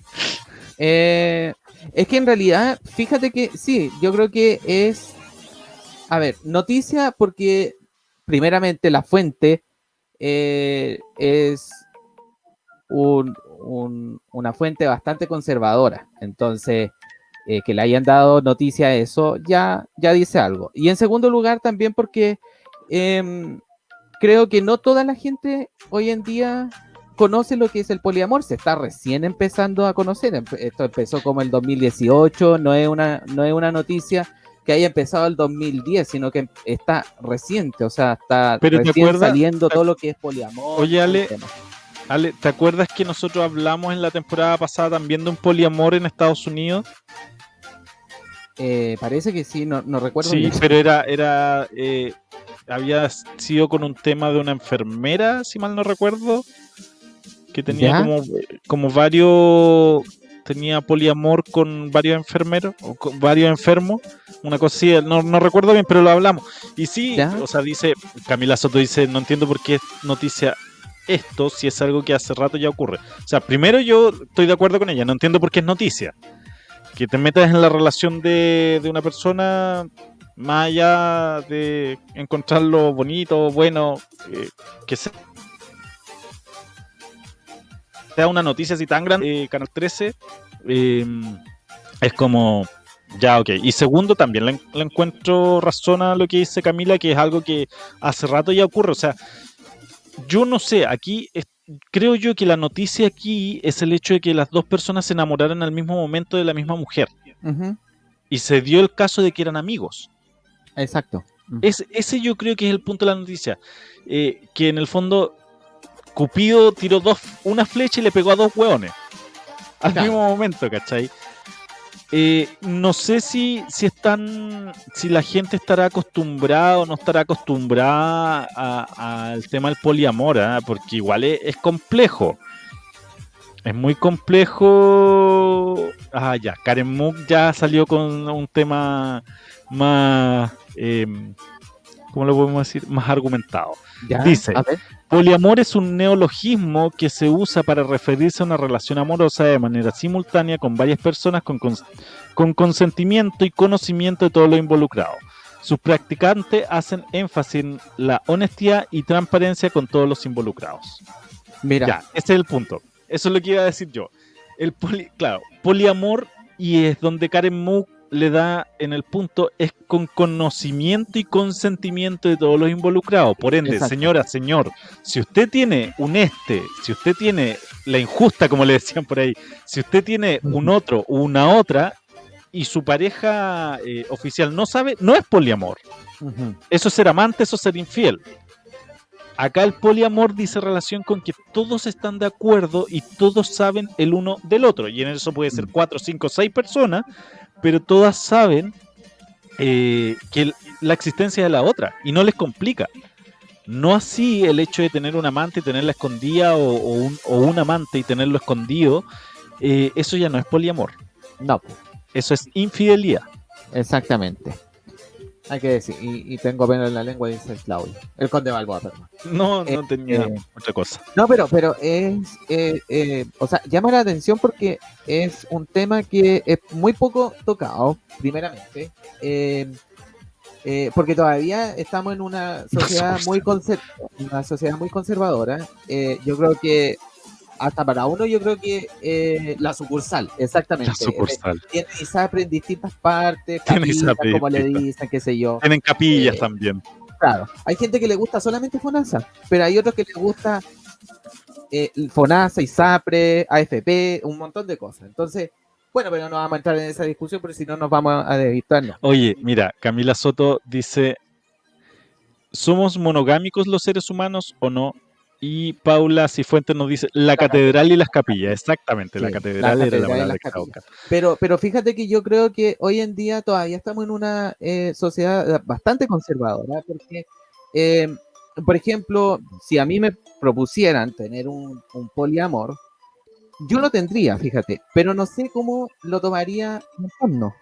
Eh, es que en realidad, fíjate que sí, yo creo que es, a ver, noticia porque primeramente la fuente eh, es un- un- una fuente bastante conservadora, entonces eh, que le hayan dado noticia a eso ya, ya dice algo. Y en segundo lugar también porque em, creo que no toda la gente hoy en día conoce lo que es el poliamor, se está recién empezando a conocer. Esto empezó como el 2018, no es una, no es una noticia que haya empezado el 2010, sino que está reciente, o sea, está Pero ¿te recién acuerdas? saliendo todo lo que es poliamor. Oye, Ale. Ale, ¿te acuerdas que nosotros hablamos en la temporada pasada también de un poliamor en Estados Unidos? Eh, parece que sí, no, no recuerdo. Sí, bien. pero era, era, eh, había sido con un tema de una enfermera, si mal no recuerdo, que tenía ¿Ya? como, como varios, tenía poliamor con varios enfermeros, o con varios enfermos, una cosa así, no, no recuerdo bien, pero lo hablamos. Y sí, ¿Ya? o sea, dice, Camila Soto dice, no entiendo por qué es noticia esto si es algo que hace rato ya ocurre. O sea, primero yo estoy de acuerdo con ella, no entiendo por qué es noticia. Que te metas en la relación de, de una persona más allá de encontrarlo bonito, bueno, eh, que sea sea una noticia así tan grande, eh, Canal 13, eh, es como, ya, ok. Y segundo, también le, le encuentro razón a lo que dice Camila, que es algo que hace rato ya ocurre. O sea, yo no sé, aquí es- creo yo que la noticia aquí es el hecho de que las dos personas se enamoraron al mismo momento de la misma mujer. Y se dio el caso de que eran amigos. Exacto. Es, ese yo creo que es el punto de la noticia. Eh, que en el fondo Cupido tiró dos, una flecha y le pegó a dos hueones. Al Claro. mismo momento, ¿cachai? Eh, no sé si, si están. si la gente estará acostumbrada o no estará acostumbrada al tema del poliamor, ¿ah? porque igual es, es complejo. Es muy complejo. Ah, ya. Karen Mook ya salió con un tema más. em, ¿Cómo lo podemos decir? Más argumentado. Ya, Dice. Poliamor es un neologismo que se usa para referirse a una relación amorosa de manera simultánea con varias personas con, cons- con consentimiento y conocimiento de todos los involucrados. Sus practicantes hacen énfasis en la honestidad y transparencia con todos los involucrados. Mira, Ya, ese es el punto. Eso es lo que iba a decir yo. El poli, claro, poliamor y es donde Karen Mook le da en el punto es con conocimiento y consentimiento de todos los involucrados. Por ende, Exacto. señora, señor, si usted tiene un este, si usted tiene la injusta, como le decían por ahí, si usted tiene un otro o una otra y su pareja eh, oficial no sabe, no es poliamor. Eso es ser amante, eso es ser infiel. Acá el poliamor dice relación con que todos están de acuerdo y todos saben el uno del otro. Y en eso puede ser cuatro, cinco, seis personas, pero todas saben eh, que el- la existencia de la otra y no les complica. No así el hecho de tener un amante y tenerla escondida o, o un, o un amante y tenerlo escondido, eh, eso ya no es poliamor, No, eso es infidelidad. exactamente. Hay que decir, y, y tengo pena en la lengua, dice Claudio. El conde Balboa, perdón. No, no Eh, tenía eh, otra cosa. No, pero, pero es, eh, eh, o sea, llama la atención porque es un tema que es muy poco tocado, primeramente, eh, porque todavía estamos en una sociedad muy una sociedad muy conservadora. Yo creo que hasta para uno, yo creo que eh, la sucursal, exactamente. La sucursal. Tiene ISAPRE en distintas partes, ISAPRE como le dicen, qué sé yo. Tienen capillas Eh, también. Claro, hay gente que le gusta solamente FONASA, pero hay otros que les gusta eh, FONASA, ISAPRE, AFP, un montón de cosas. Entonces, bueno, pero no vamos a entrar en esa discusión porque si no nos vamos a desvirtuarnos. Oye, mira, Camila Soto dice, ¿somos monogámicos los seres humanos o no? Y Paula Cifuentes nos dice, la catedral y las capillas. Exactamente, la catedral la era la palabra que estaba. Pero, pero fíjate que yo creo que hoy en día todavía estamos en una eh, sociedad bastante conservadora, porque, eh, por ejemplo, si a mí me propusieran tener un, un poliamor, yo lo tendría, fíjate, pero no sé cómo lo tomaría mi entorno.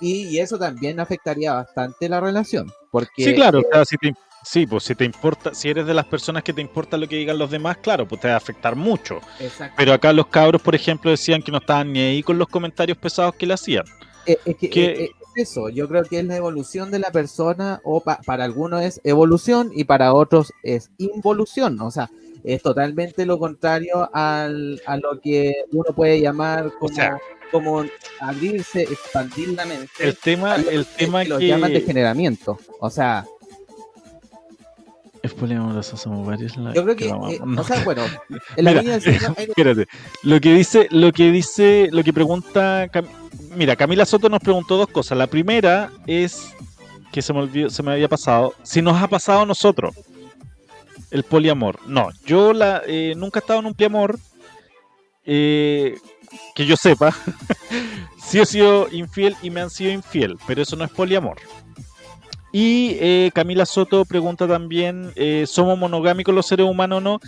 Y, y eso también afectaría bastante la relación, porque Sí, claro, o sea, si te, sí, pues si te importa, si eres de las personas que te importa lo que digan los demás, claro, pues te va a afectar mucho. Exacto. Pero acá los cabros, por ejemplo, decían que no estaban ni ahí con los comentarios pesados que le hacían. Eh, es que, que- eh, eh, es eso, yo creo que es la evolución de la persona, o pa- para algunos es evolución y para otros es involución, o sea, es totalmente lo contrario al, a lo que uno puede llamar como, sea- como abrirse, expandir la mente. El tema, el otros que- tema que lo llaman degeneramiento, o sea, Somos varios. la- yo creo que, vamos- eh, no. o sea, bueno, en la Mira, línea hay- Espérate. Lo que dice, lo que dice, lo que pregunta, Cam- mira, Camila Soto nos preguntó dos cosas. La primera es que se me olvidó, se me había pasado. Si nos ha pasado a nosotros el poliamor. No, yo la, eh, nunca he estado en un poliamor. eh, que yo sepa. sí he sido infiel y me han sido infiel, pero eso no es poliamor. Y eh, Camila Soto pregunta también, eh, ¿somos monogámicos los seres humanos o no?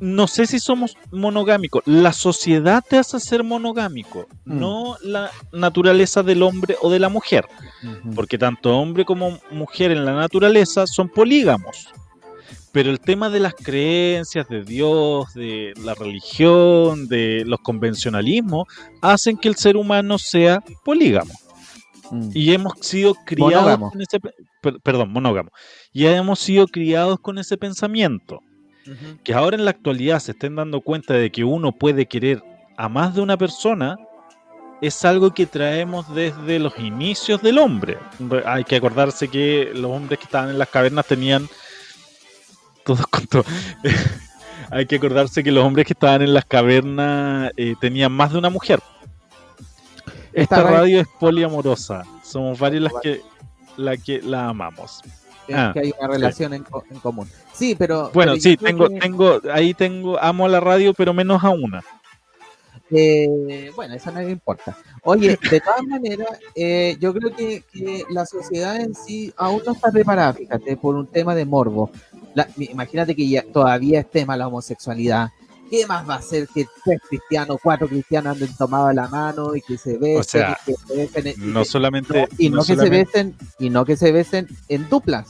No sé si somos monogámicos. La sociedad te hace ser monogámico, Mm. no la naturaleza del hombre o de la mujer. Porque tanto hombre como mujer en la naturaleza son polígamos. Pero el tema de las creencias de Dios, de la religión, de los convencionalismos, hacen que el ser humano sea polígamo. Mm. Y hemos sido criados Monógamo. con ese... pe- per- perdón, monógamo. Y hemos sido criados con ese pensamiento. Que ahora en la actualidad se estén dando cuenta de que uno puede querer a más de una persona, es algo que traemos desde los inicios del hombre. Re- Hay que acordarse que los hombres que estaban en las cavernas tenían... Todos con todo. Hay que acordarse que los hombres que estaban en las cavernas eh, tenían más de una mujer. Esta Esta radio- radio es poliamorosa. Somos varios las que la que la amamos. Es Ah, que hay una relación en, co- en común. Sí, pero. Bueno, pero sí, tengo, que, tengo, ahí tengo, amo a la radio, pero menos a una. eh, bueno, eso no me importa. Oye, de todas maneras, eh, yo creo que, que la sociedad en sí aún no está preparada, fíjate, por un tema de morbo. La- imagínate que ya todavía es tema la homosexualidad. ¿Qué más va a ser que tres cristianos, cuatro cristianos anden tomados de la mano y que se besen? sea, y que se besen y No solamente, y no, que solamente- se besen y no que se besen en duplas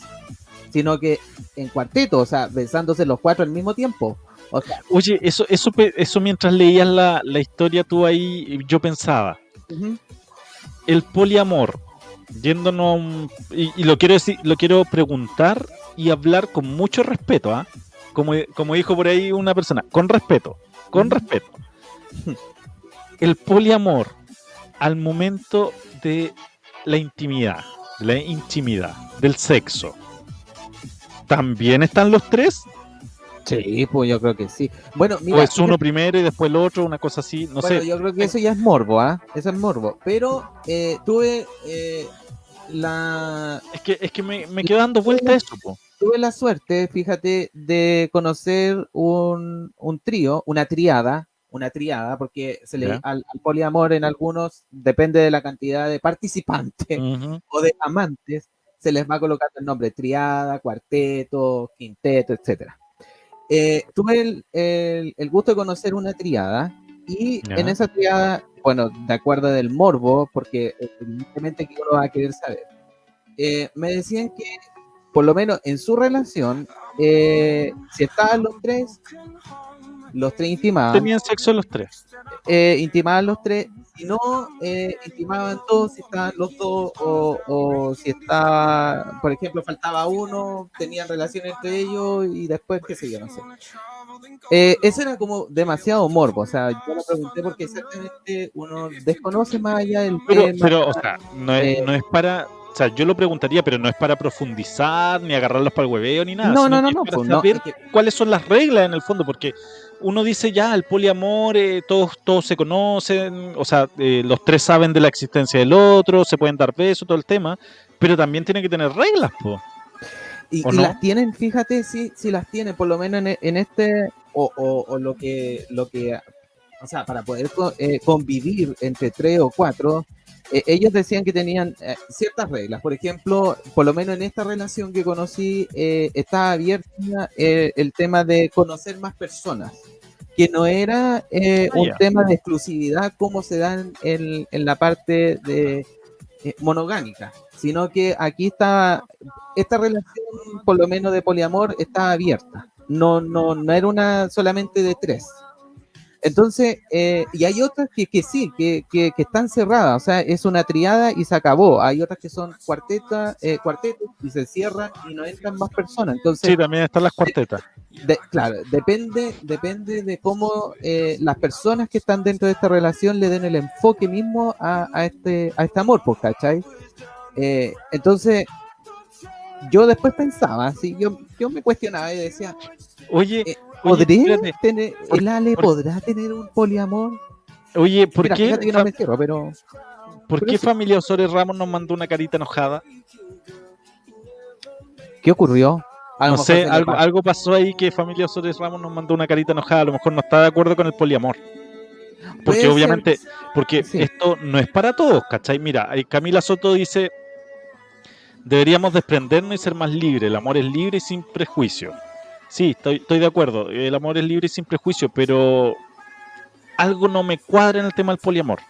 sino que en cuarteto o sea besándose los cuatro al mismo tiempo o sea Oye, eso, eso, mientras leías la, la historia tú ahí, yo pensaba, el poliamor, yéndonos, y, y lo quiero decir, lo quiero preguntar y hablar con mucho respeto, ¿ah? Como, como dijo por ahí una persona, con respeto, con respeto. El poliamor al momento de la intimidad, la intimidad, del sexo. ¿También están los tres? sí pues yo creo que sí bueno mira ¿O es uno primero y después el otro? Una cosa así, no bueno, sé. yo creo que eso ya es morbo ah eso es morbo pero eh, tuve eh, la Es que, es que me, me quedo dando vuelta eso, po. Tuve la suerte fíjate de conocer un, un trío una triada una triada porque se le al, al poliamor en algunos depende de la cantidad de participantes o de amantes, se les va colocando el nombre triada, cuarteto, quinteto, etcétera. Eh, tuve el, el- el gusto de conocer una triada y en esa triada, bueno, de acuerdo del morbo, porque evidentemente que uno va a querer saber, eh, me decían que por lo menos en su relación, eh, si estaban los tres, los tres intimaban, Tenían sexo los tres. eh, intimaban los tres, si no, eh, intimaban todos, si estaban los dos, o, o si estaba, por ejemplo, faltaba uno, tenían relación entre ellos y después, qué sé yo, no sé. Eh, eso era como demasiado morbo, o sea, yo lo pregunté porque exactamente uno desconoce más allá del Pero, tema. pero o sea, no es, no es para. O sea, yo lo preguntaría, pero no es para profundizar, ni agarrarlos para el hueveo, ni nada. no, no, no, no, para pues, no, saber que- cuáles son las reglas en el fondo, porque uno dice ya, el poliamor, eh, todos, todos se conocen, o sea, eh, los tres saben de la existencia del otro, se pueden dar besos, todo el tema, pero también tiene que tener reglas, po. Y, ¿O y no? las tienen, fíjate, sí, sí las tienen, por lo menos en, en este, o, o- o lo que, lo que, o sea, para poder eh, convivir entre tres o cuatro, eh, ellos decían que tenían eh, ciertas reglas. Por ejemplo, por lo menos en esta relación que conocí, eh, estaba abierta eh, el tema de conocer más personas, que no era Ah, un tema de exclusividad como se dan en, en la parte de monogámica, sino que aquí está esta relación, por lo menos de poliamor, está abierta. No, no, no era una solamente de tres. Entonces, eh, y hay otras que, que sí, que, que, que están cerradas, o sea, es una triada y se acabó. Hay otras que son cuarteta, eh, cuartetos y se cierran y no entran más personas. Entonces, Sí, también están las cuartetas. de- claro, depende, depende de cómo eh, las personas que están dentro de esta relación le den el enfoque mismo a, a este, a este amor, pues, ¿cachai? Eh, entonces, yo después pensaba, así, yo, yo me cuestionaba y decía, Oye, Eh, oye, ¿podría tener, por- el Ale por- podrá tener un poliamor? oye, ¿por Mira, qué, que no me cierro, pero ¿por pero qué sí. familia Osores Ramos nos mandó una carita enojada? ¿qué ocurrió? A No sé, algo, pasó. algo pasó ahí que familia Osores Ramos nos mandó una carita enojada, a lo mejor no está de acuerdo con el poliamor. Porque ser. obviamente, porque Sí. esto no es para todos, ¿cachai? Mira, ahí Camila Soto dice, deberíamos desprendernos y ser más libres, el amor es libre y sin prejuicio. Sí, estoy, estoy de acuerdo, el amor es libre y sin prejuicio, pero algo no me cuadra en el tema del poliamor.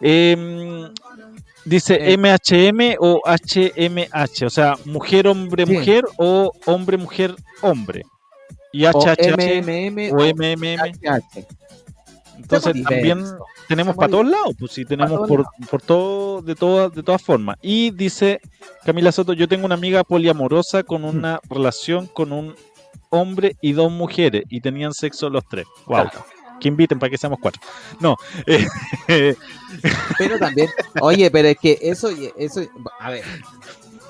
Em, Dice Eh. MHM o HMH, o sea, mujer, hombre, Sí. mujer o hombre, mujer, hombre. Y O HHH MMM o MMM. HH. Entonces también. Tenemos para todos lados, pues sí, tenemos por, por todo, de todas, de todas formas. Y dice Camila Soto, yo tengo una amiga poliamorosa con Mm. una relación con un hombre y dos mujeres y tenían sexo los tres. Wow. Claro. Que inviten para que seamos cuatro. No. eh, Pero también, oye, pero es que eso, eso, a ver,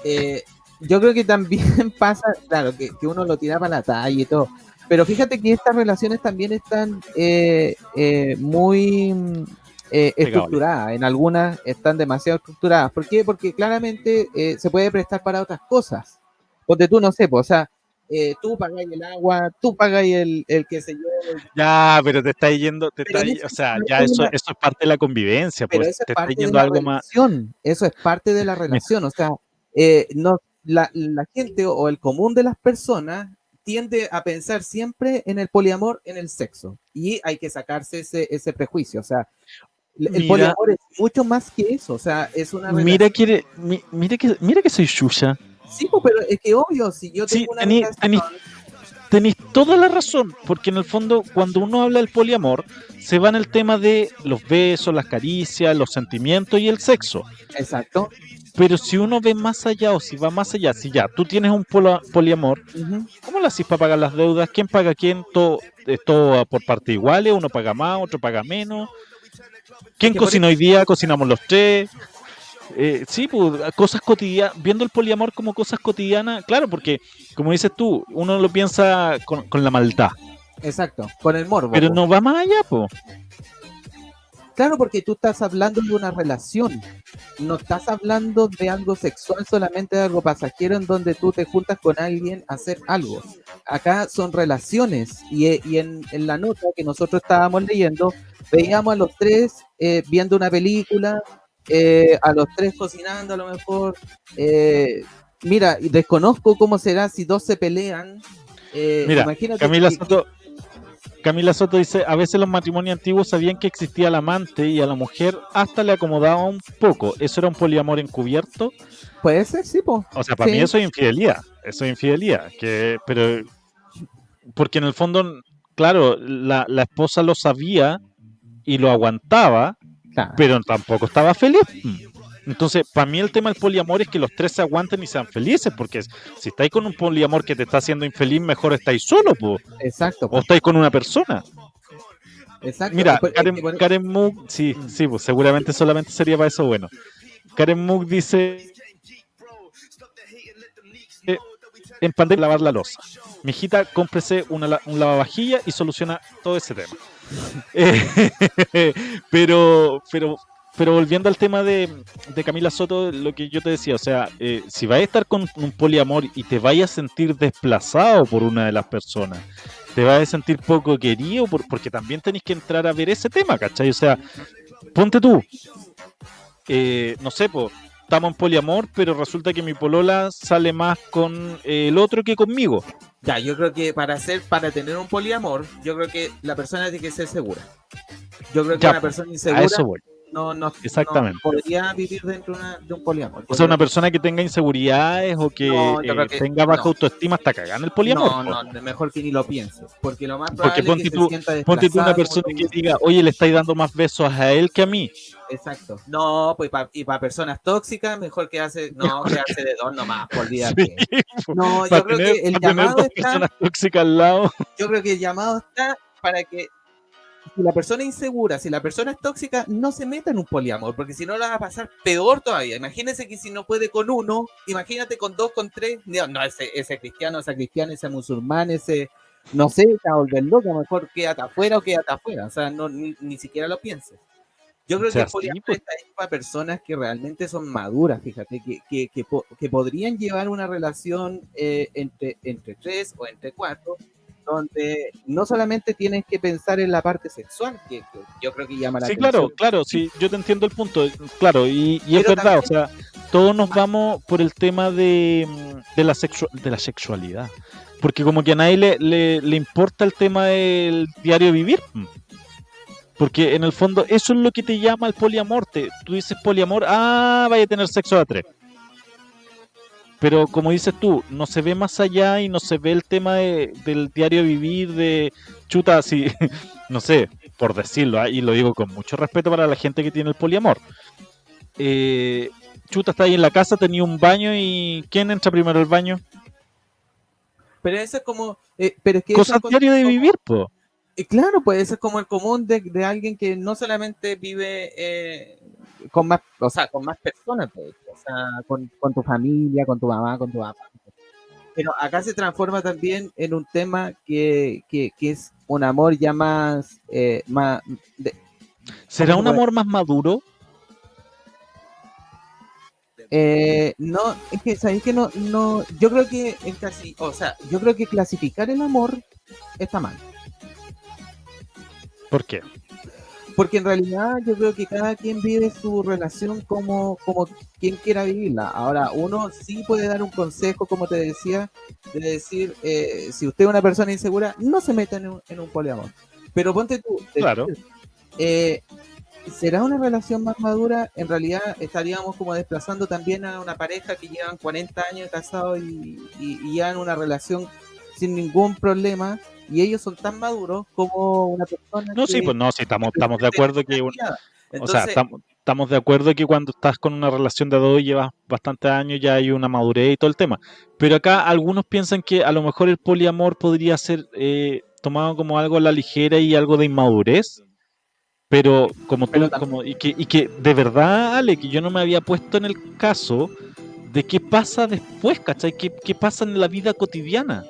eh, yo creo que también pasa, claro, que, que uno lo tira para la talla y todo, pero fíjate que estas relaciones también están eh, eh, muy mm, eh, estructuradas, en algunas están demasiado estructuradas. ¿Por qué? Porque claramente eh, se puede prestar para otras cosas. Donde tú no sé, pues, o sea, eh, tú pagáis el agua, tú pagáis el, el que se yo, ya, pero te está yendo, te está, o sea, ya eso, eso es parte de la convivencia, pero pues eso te es está parte de yendo la algo más. relación. Eso es parte de la relación. O sea, eh, no, la, la gente o el común de las personas tiende a pensar siempre en el poliamor, en el sexo. Y hay que sacarse ese, ese prejuicio. O sea, el Mira. poliamor es mucho más que eso. O sea, es una Mira que, mi- mira que, mira que soy Shusha. Sí, pero es que obvio, si yo Sí, tengo una tení- tení- Tenéis toda la razón, porque en el fondo cuando uno habla del poliamor, se va en el tema de los besos, las caricias, los sentimientos y el sexo. exacto. Pero si uno ve más allá o si va más allá, si ya tú tienes un polo- poliamor. ¿cómo lo haces para pagar las deudas? ¿Quién paga quién? ¿Todo, es todo por parte iguales? ¿Uno paga más, otro paga menos? ¿Quién cocina hoy día? ¿Cocinamos los tres? Eh, sí, pues, cosas cotidianas, viendo el poliamor como cosas cotidianas, claro, porque como dices tú, uno lo piensa con, con la maldad, Exacto, con el morbo. pero po. no va más allá, pues. Claro, porque tú estás hablando de una relación, no estás hablando de algo sexual, solamente de algo pasajero en donde tú te juntas con alguien a hacer algo. Acá son relaciones y, eh, y en, en la nota que nosotros estábamos leyendo, veíamos a los tres eh, viendo una película, eh, a los tres cocinando a lo mejor. eh, mira, desconozco cómo será si dos se pelean. eh, Mira, Camila que- Soto, Camila Soto dice, a veces los matrimonios antiguos sabían que existía el amante y a la mujer hasta le acomodaba un poco. ¿Eso era un poliamor encubierto? puede ser, sí, po. O sea, para Sí. mí eso es infidelidad. Eso es infidelidad. Que, pero, porque en el fondo, claro, la, la esposa lo sabía y lo aguantaba, Claro. pero tampoco estaba feliz. Entonces, para mí el tema del poliamor es que los tres se aguanten y sean felices, porque si estáis con un poliamor que te está haciendo infeliz, mejor estáis solo, po, Exacto, o estáis con una persona. exacto. Mira, Pues, es Karen, por- Karen Moog, sí, sí, pues seguramente solamente sería para eso bueno. Karen Moog dice, eh, en pandemia lavar la losa. Mijita, cómprese una, un lavavajilla y soluciona todo ese tema. Eh, pero, pero, pero volviendo al tema de, de Camila Soto, lo que yo te decía, o sea, eh, si vas a estar con un poliamor y te vayas a sentir desplazado por una de las personas, te vas a sentir poco querido, por- porque también tenéis que entrar a ver ese tema, ¿cachai? O sea, ponte tú, eh, no sé, po, estamos en poliamor, pero resulta que mi polola sale más con eh, el otro que conmigo. Ya, yo creo que para hacer, para tener un poliamor, yo creo que la persona tiene que ser segura. Yo creo que Ya, una persona A insegura eso voy. No, no, Exactamente. no podría vivir dentro de, una- de un poliamor. O sea, una persona que tenga inseguridades o que, No, eh, que tenga baja no. autoestima hasta cagar en el que- poliamor. No, no, mejor que ni lo pienses. Porque lo más probable es que tú- se sienta Ponte tú una persona que diga, oye, le estáis dando más besos a él que a mí. Exacto. No, pues pa- y para personas tóxicas, mejor que hace, no, quedarse de dos nomás, por día. Sí. No, yo creo tener, que el llamado dos está personas tóxicas al lado. yo creo que el llamado está para que si la persona es insegura, si la persona es tóxica, no se meta en un poliamor, porque si no la va a pasar peor todavía. Imagínese que si no puede con uno, imagínate con dos, con tres. No, no, ese, ese cristiano, esa cristiana, ese musulmán, ese, no sé, se va a volver loca, mejor quédate afuera o quédate afuera. O sea, no, ni, ni siquiera lo pienses. Yo creo O sea, que el poliamor sí, pues. está hecho para personas que realmente son maduras, fíjate, que, que, que, que podrían llevar una relación eh, entre, entre tres o entre cuatro, donde no solamente tienes que pensar en la parte sexual, que, que yo creo que llama la Sí, atención. claro, claro, sí, yo te entiendo el punto, claro, y, y es verdad, o sea, todos nos vamos por el tema de, mm, de, la, sexu- de la sexualidad, porque como que a nadie le, le, le importa el tema del diario vivir. mm. Porque en el fondo eso es lo que te llama el poliamor. Te- tú dices poliamor, ah, vaya a tener sexo a tres. Pero como dices tú, no se ve más allá y no se ve el tema de- del diario vivir, de chuta, así, no sé, por decirlo, ah, y lo digo con mucho respeto para la gente que tiene el poliamor. Eh, chuta, está ahí en la casa, tenía un baño y ¿quién entra primero al baño? Pero eso es como. eh, pero es que Cosas diario de vivir, po. Claro, pues eso es como el común de, de alguien que no solamente vive eh, con más, o sea, con más personas, pues, o sea, con, con tu familia, con tu mamá, con tu papá. Pero acá se transforma también en un tema que, que, que es un amor ya más, eh, más de- ¿Será ¿Cómo un puede? amor más maduro? eh, no, es que sabéis que no, no, yo creo que en casi, o sea, yo creo que clasificar el amor está mal. ¿Por qué? Porque en realidad yo creo que cada quien vive su relación como, como quien quiera vivirla. Ahora, uno sí puede dar un consejo, como te decía, de decir, eh, si usted es una persona insegura, no se meta en un, en un poliamor. Pero ponte tú, Claro. eh, ¿será una relación más madura? En realidad estaríamos como desplazando también a una pareja que llevan 40 años casados y, y, y llevan una relación sin ningún problema y ellos son tan maduros como una persona No, sí, pues no, sí, estamos, estamos de acuerdo que... Entonces, o sea, estamos, estamos de acuerdo que cuando estás con una relación de dos y llevas bastantes años ya hay una madurez y todo el tema. Pero acá algunos piensan que a lo mejor el poliamor podría ser eh, tomado como algo a la ligera y algo de inmadurez. Pero como tú, Pero como, y que, y que de verdad, Ale, que yo no me había puesto en el caso de qué pasa después, ¿cachai? ¿Qué, qué pasa en la vida cotidiana?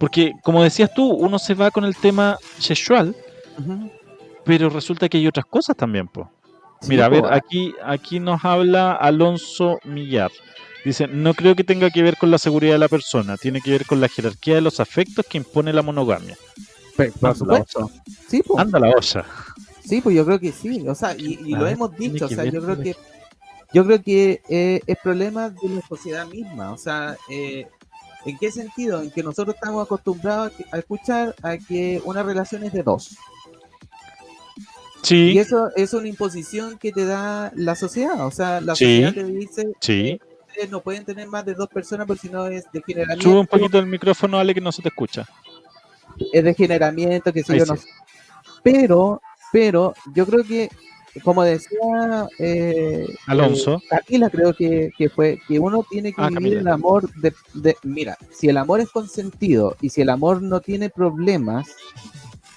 Porque, como decías tú, uno se va con el tema sexual, pero resulta que hay otras cosas también, pues. Sí, Mira, a ver, aquí, aquí nos habla Alonso Millar. Dice, no creo que tenga que ver con la seguridad de la persona, tiene que ver con la jerarquía de los afectos que impone la monogamia. Pero, por Anda la supuesto. Sí, pues, Anda la olla. sí, pues yo creo que sí. O sea, y, lo ver, hemos dicho. O sea, ver yo creo que yo creo que eh, es problema de la sociedad misma. O sea, eh, ¿en qué sentido? En que nosotros estamos acostumbrados a, que- escuchar a que una relación es de dos. Y Sí, eso es una imposición que te da la sociedad. O sea, la Sí. sociedad te dice sí. ustedes no pueden tener más de dos personas porque si no es degeneramiento. Sube un poquito el micrófono, Ale, que no se te escucha. es degeneramiento, que Ahí yo, no sé. Pero, pero, yo creo que, como decía eh, Alonso. eh, Camila, creo que, que fue que uno tiene que Ah, vivir Camila. el amor de, de- Mira, si el amor es consentido y si el amor no tiene problemas,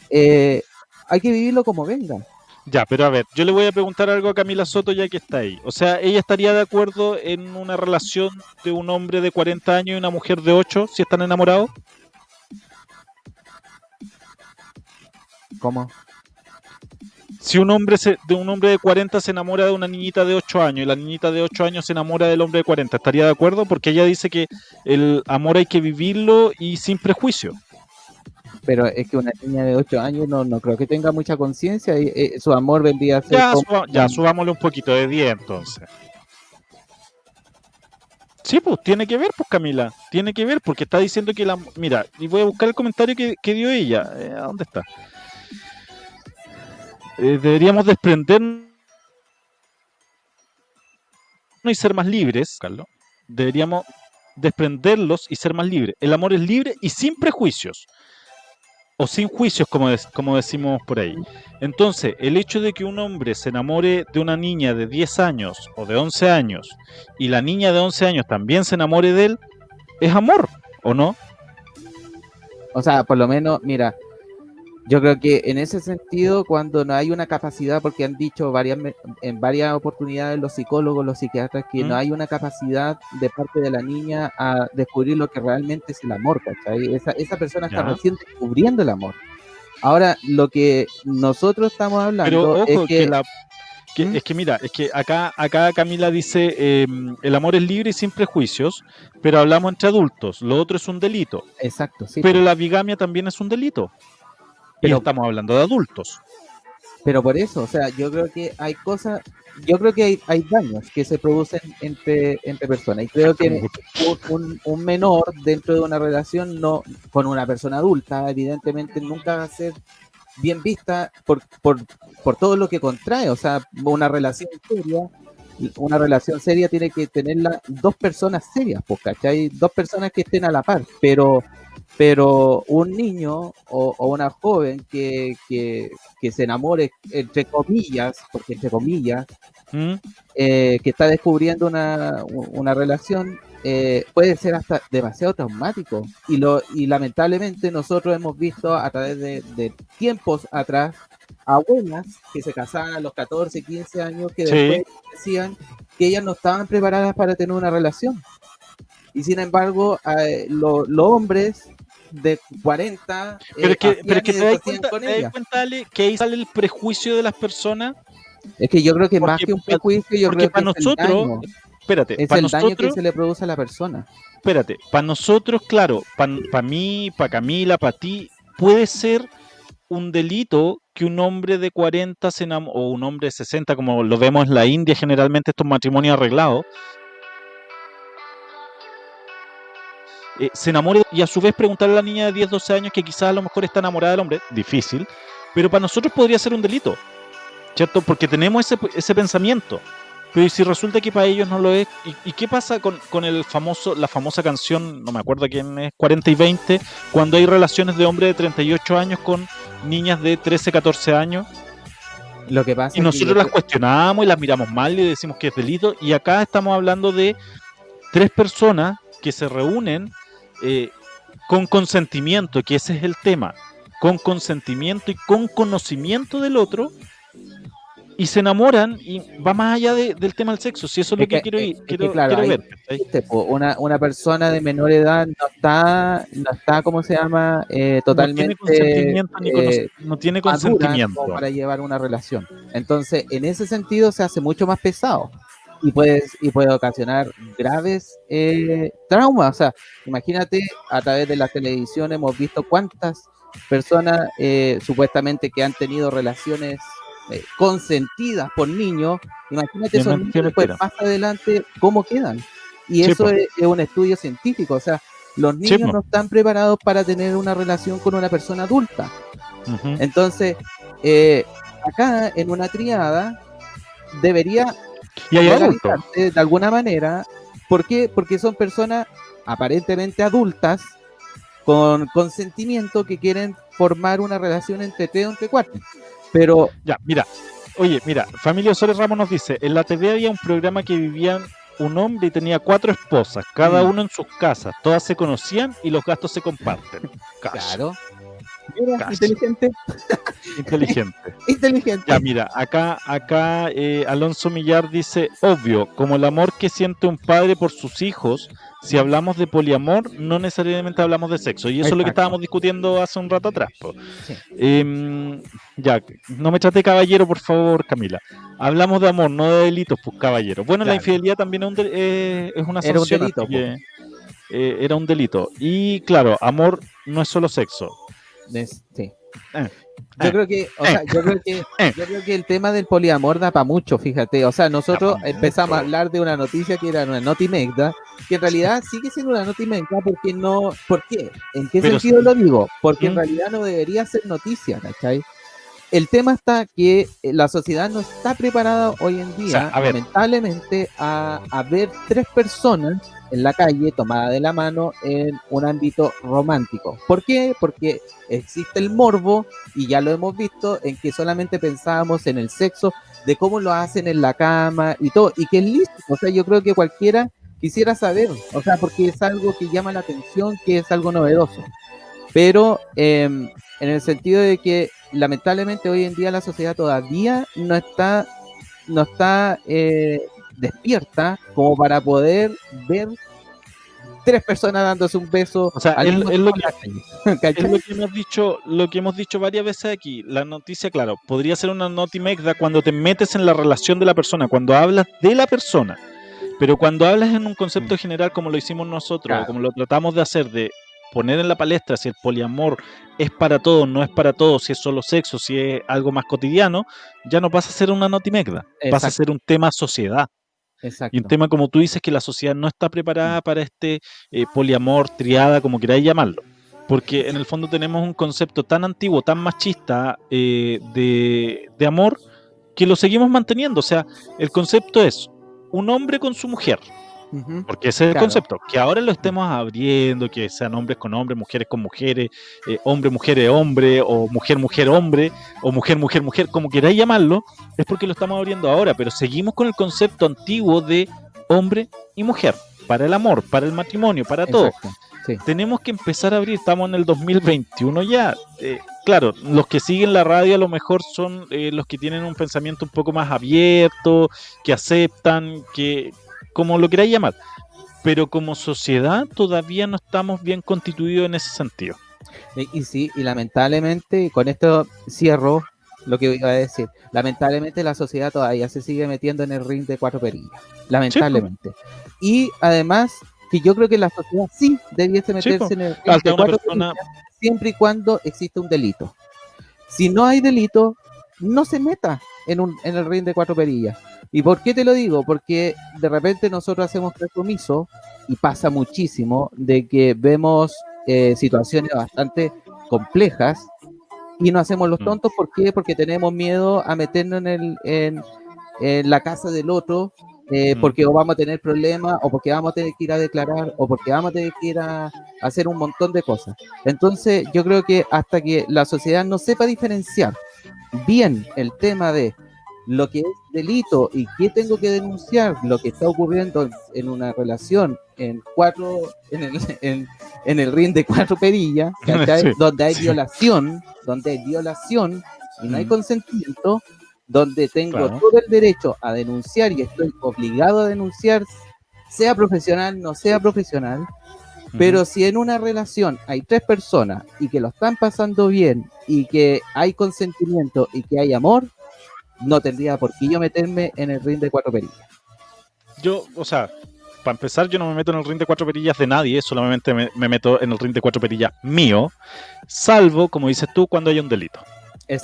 eh, hay que vivirlo como venga. Ya, pero a ver, yo le voy a preguntar algo a Camila Soto ya que está ahí. O sea, ¿ella estaría de acuerdo en una relación de un hombre de 40 años y una mujer de 8 si están enamorados? ¿Cómo? Si un hombre se- de un hombre de 40 se enamora de una niñita de 8 años y la niñita de 8 años se enamora del hombre de 40, ¿estaría de acuerdo? Porque ella dice que el amor hay que vivirlo y sin prejuicio. Pero es que una niña de 8 años no, no creo que tenga mucha conciencia y eh, su amor vendría a ser Ya, como- suba- ya, subámosle un poquito de 10 entonces. Sí, pues tiene que ver, pues Camila, tiene que ver porque está diciendo que la... Mira, y voy a buscar el comentario que, que dio ella. Eh, ¿a ¿Dónde está? Eh, deberíamos desprendernos y ser más libres, Carlos. Deberíamos desprenderlos y ser más libres. El amor es libre y sin prejuicios. O sin juicios, como, como decimos por ahí. Entonces, el hecho de que un hombre se enamore de una niña de 10 años o de 11 años y la niña de 11 años también se enamore de él, es amor, ¿o no? O sea, por lo menos, mira, yo creo que en ese sentido, cuando no hay una capacidad, porque han dicho varias en varias oportunidades los psicólogos, los psiquiatras, que ¿Mm? no hay una capacidad de parte de la niña a descubrir lo que realmente es el amor, ¿cachai? Esa, esa persona está Ya. recién descubriendo el amor. Ahora, lo que nosotros estamos Pero hablando ojo, es que, que, la... que- ¿Mm? es que mira, es que acá, acá Camila dice, eh, el amor es libre y sin prejuicios, pero hablamos entre adultos, lo otro es un delito, exacto, sí, pero la bigamia también es un delito. Y Pero- estamos hablando de adultos. Pero por eso, o sea, yo creo que hay cosas, yo creo que hay, hay daños que se producen entre, entre personas. Y creo que un menor dentro de una relación no con una persona adulta, evidentemente nunca va a ser bien vista por, por, por todo lo que contrae. O sea, una relación seria, una relación seria tiene que tenerla dos personas serias, pues, ¿cachai? Dos personas que estén a la par, pero, pero un niño o, o una joven que, que, que se enamore, entre comillas, porque entre comillas, ¿Mm? eh, que está descubriendo una, una relación eh, puede ser hasta demasiado traumático. Y, lo, y lamentablemente nosotros hemos visto a través de, de tiempos atrás abuelas que se casaban a los 14, 15 años que Sí. después decían que ellas no estaban preparadas para tener una relación. Y sin embargo, eh, lo- los hombres de 40 Pero eh, es que, pero que te das cuenta, te cuenta, Ale, que ahí sale el prejuicio de las personas. Es que yo creo que más que un pa- prejuicio, yo creo que para es el nosotros, daño, espérate, es para el daño que nosotros, se le produce a la persona. espérate, para nosotros, claro, para mí, para Camila, para ti, puede ser un delito que un hombre de 40 se o un hombre de 60, como lo vemos en la India, generalmente estos matrimonios arreglados, eh, se enamore y a su vez preguntarle a la niña de 10, 12 años que quizás a lo mejor está enamorada del hombre, difícil, pero para nosotros podría ser un delito, ¿cierto? Porque tenemos ese, ese pensamiento. Pero ¿y si resulta que para ellos no lo es? ¿Y, y qué pasa con, con el famoso, la famosa canción, no me acuerdo quién es, 40 y 20, cuando hay relaciones de hombres de 38 años con niñas de 13, 14 años? Lo que pasa Y es que nosotros las cuestionamos y las miramos mal y decimos que es delito. Y acá estamos hablando de tres personas que se reúnen eh, con consentimiento, que ese es el tema. Con consentimiento y con conocimiento del otro. Y se enamoran y va más allá de- del tema del sexo. Si eso es lo que, que- quiero, ir- es que, quiero, claro, quiero ahí- ver. po, una, una persona de menor edad no está, no está ¿cómo se llama? Eh, totalmente no tiene consentimiento, eh, no tiene consentimiento. para llevar una relación. Entonces, en ese sentido se hace mucho más pesado y puede, y puede ocasionar graves eh, traumas. O sea, imagínate, a través de la televisión hemos visto cuántas personas eh, supuestamente que han tenido relaciones eh, consentidas por niños. Imagínate esos niños mentira. más adelante cómo quedan. Y eso es, es un estudio científico. O sea, los niños no están preparados para tener una relación con una persona adulta. Entonces, eh, acá en una triada debería Y hay legalizarse de alguna manera. ¿Por qué? Porque son personas aparentemente adultas con consentimiento que quieren formar una relación entre tres o entre cuatro. Pero Ya, mira. Oye, mira, Familia Osores Ramos nos dice, en la TV había un programa que vivían un hombre y tenía cuatro esposas, cada Mm. uno en sus casas. Todas se conocían y los gastos se comparten. Cash. claro. Mira, inteligente, Inteligente. inteligente. Ya, mira, acá, acá eh, Alonso Millar dice, obvio, como el amor que siente un padre por sus hijos, si hablamos de poliamor, no necesariamente hablamos de sexo. Y eso es lo que estábamos discutiendo hace un rato atrás. Sí. Em, ya, no me trate caballero, por favor, Camila. Hablamos de amor, no de delitos, pues caballero. Bueno, la infidelidad también es, un de- eh, es una Era un sanción. delito, eh, era un delito. Y claro, amor no es solo sexo. Sí. Yo creo que, o sea, yo creo que, yo creo que el tema del poliamor da para mucho, fíjate. O sea, nosotros empezamos a hablar de una noticia que era una notimegda, que en realidad sigue siendo una notimegda porque no, ¿por qué? ¿En qué Pero sentido sí. lo digo? Porque en ¿Mm? realidad no debería ser noticia, ¿cachai? El tema está que eh, la sociedad no está preparada hoy en día, sea, a ver. lamentablemente, a, a ver tres personas en la calle tomada de la mano en un ámbito romántico. ¿Por qué? Porque existe el morbo y ya lo hemos visto en que solamente pensábamos en el sexo, de cómo lo hacen en la cama y todo, y que es listo. O sea, yo creo que cualquiera quisiera saber, o sea, porque es algo que llama la atención, que es algo novedoso. Pero em, en el sentido de que lamentablemente hoy en día la sociedad todavía no está, no está eh, despierta como para poder ver tres personas dándose un beso. O sea, es- lo que hemos dicho, lo que hemos dicho varias veces aquí. La noticia, claro, podría ser una notimegda cuando te metes en la relación de la persona, cuando hablas de la persona. Pero cuando hablas en un concepto general como lo hicimos nosotros, Claro. o como lo tratamos de hacer, de poner en la palestra si el poliamor es para todos, no es para todos, si es solo sexo, si es algo más cotidiano, ya no pasa a ser una notimegda, pasa a ser un tema sociedad. Exacto. Y un tema como tú dices que la sociedad no está preparada para este eh, poliamor, triada, como queráis llamarlo. porque en el fondo tenemos un concepto tan antiguo, tan machista eh, de, de amor, que lo seguimos manteniendo. O sea, el concepto es un hombre con su mujer. Porque ese es el concepto. Que ahora lo estemos abriendo, que sean hombres con hombres, mujeres con mujeres, eh, hombre, mujer, hombre, o mujer, mujer, hombre, o mujer, mujer, mujer, como queráis llamarlo, es porque lo estamos abriendo ahora. Pero seguimos con el concepto antiguo de hombre y mujer, para el amor, para el matrimonio, para todo. Sí. Tenemos que empezar a abrir, estamos en el 2021 ya. Eh, claro, los que siguen la radio a lo mejor son eh, los que tienen un pensamiento un poco más abierto, que aceptan, que como lo queráis llamar. Pero como sociedad todavía no estamos bien constituidos en ese sentido. Y, y sí, y lamentablemente, con esto cierro lo que iba a decir. Lamentablemente la sociedad todavía se sigue metiendo en el ring de cuatro perillas. Lamentablemente. Y además, que yo creo que la sociedad sí debiese meterse en el ring de cuatro persona- perillas siempre y cuando exista un delito. Si no hay delito, no se meta en, un, en el ring de cuatro perillas. ¿Y por qué te lo digo? Porque de repente nosotros hacemos caso omiso y pasa muchísimo de que vemos eh, situaciones bastante complejas y no hacemos los Mm. tontos. ¿Por qué? Porque tenemos miedo a meternos en, el, en, en la casa del otro, eh, Mm. porque o vamos a tener problemas, o porque vamos a tener que ir a declarar, o porque vamos a tener que ir a, a hacer un montón de cosas. Entonces, yo creo que hasta que la sociedad no sepa diferenciar bien el tema de lo que es delito y qué tengo que denunciar, lo que está ocurriendo en una relación en cuatro, en el, en, en el ring de cuatro perillas, donde hay sí. violación, donde hay violación y no hay consentimiento, donde tengo Claro. todo el derecho a denunciar y estoy obligado a denunciar, sea profesional, no sea profesional, pero si en una relación hay tres personas y que lo están pasando bien y que hay consentimiento y que hay amor, no tendría por qué yo meterme en el ring de cuatro perillas. Yo, o sea, para empezar, yo no me meto en el ring de cuatro perillas de nadie, solamente me, me meto en el ring de cuatro perillas mío, salvo, como dices tú, cuando hay un delito.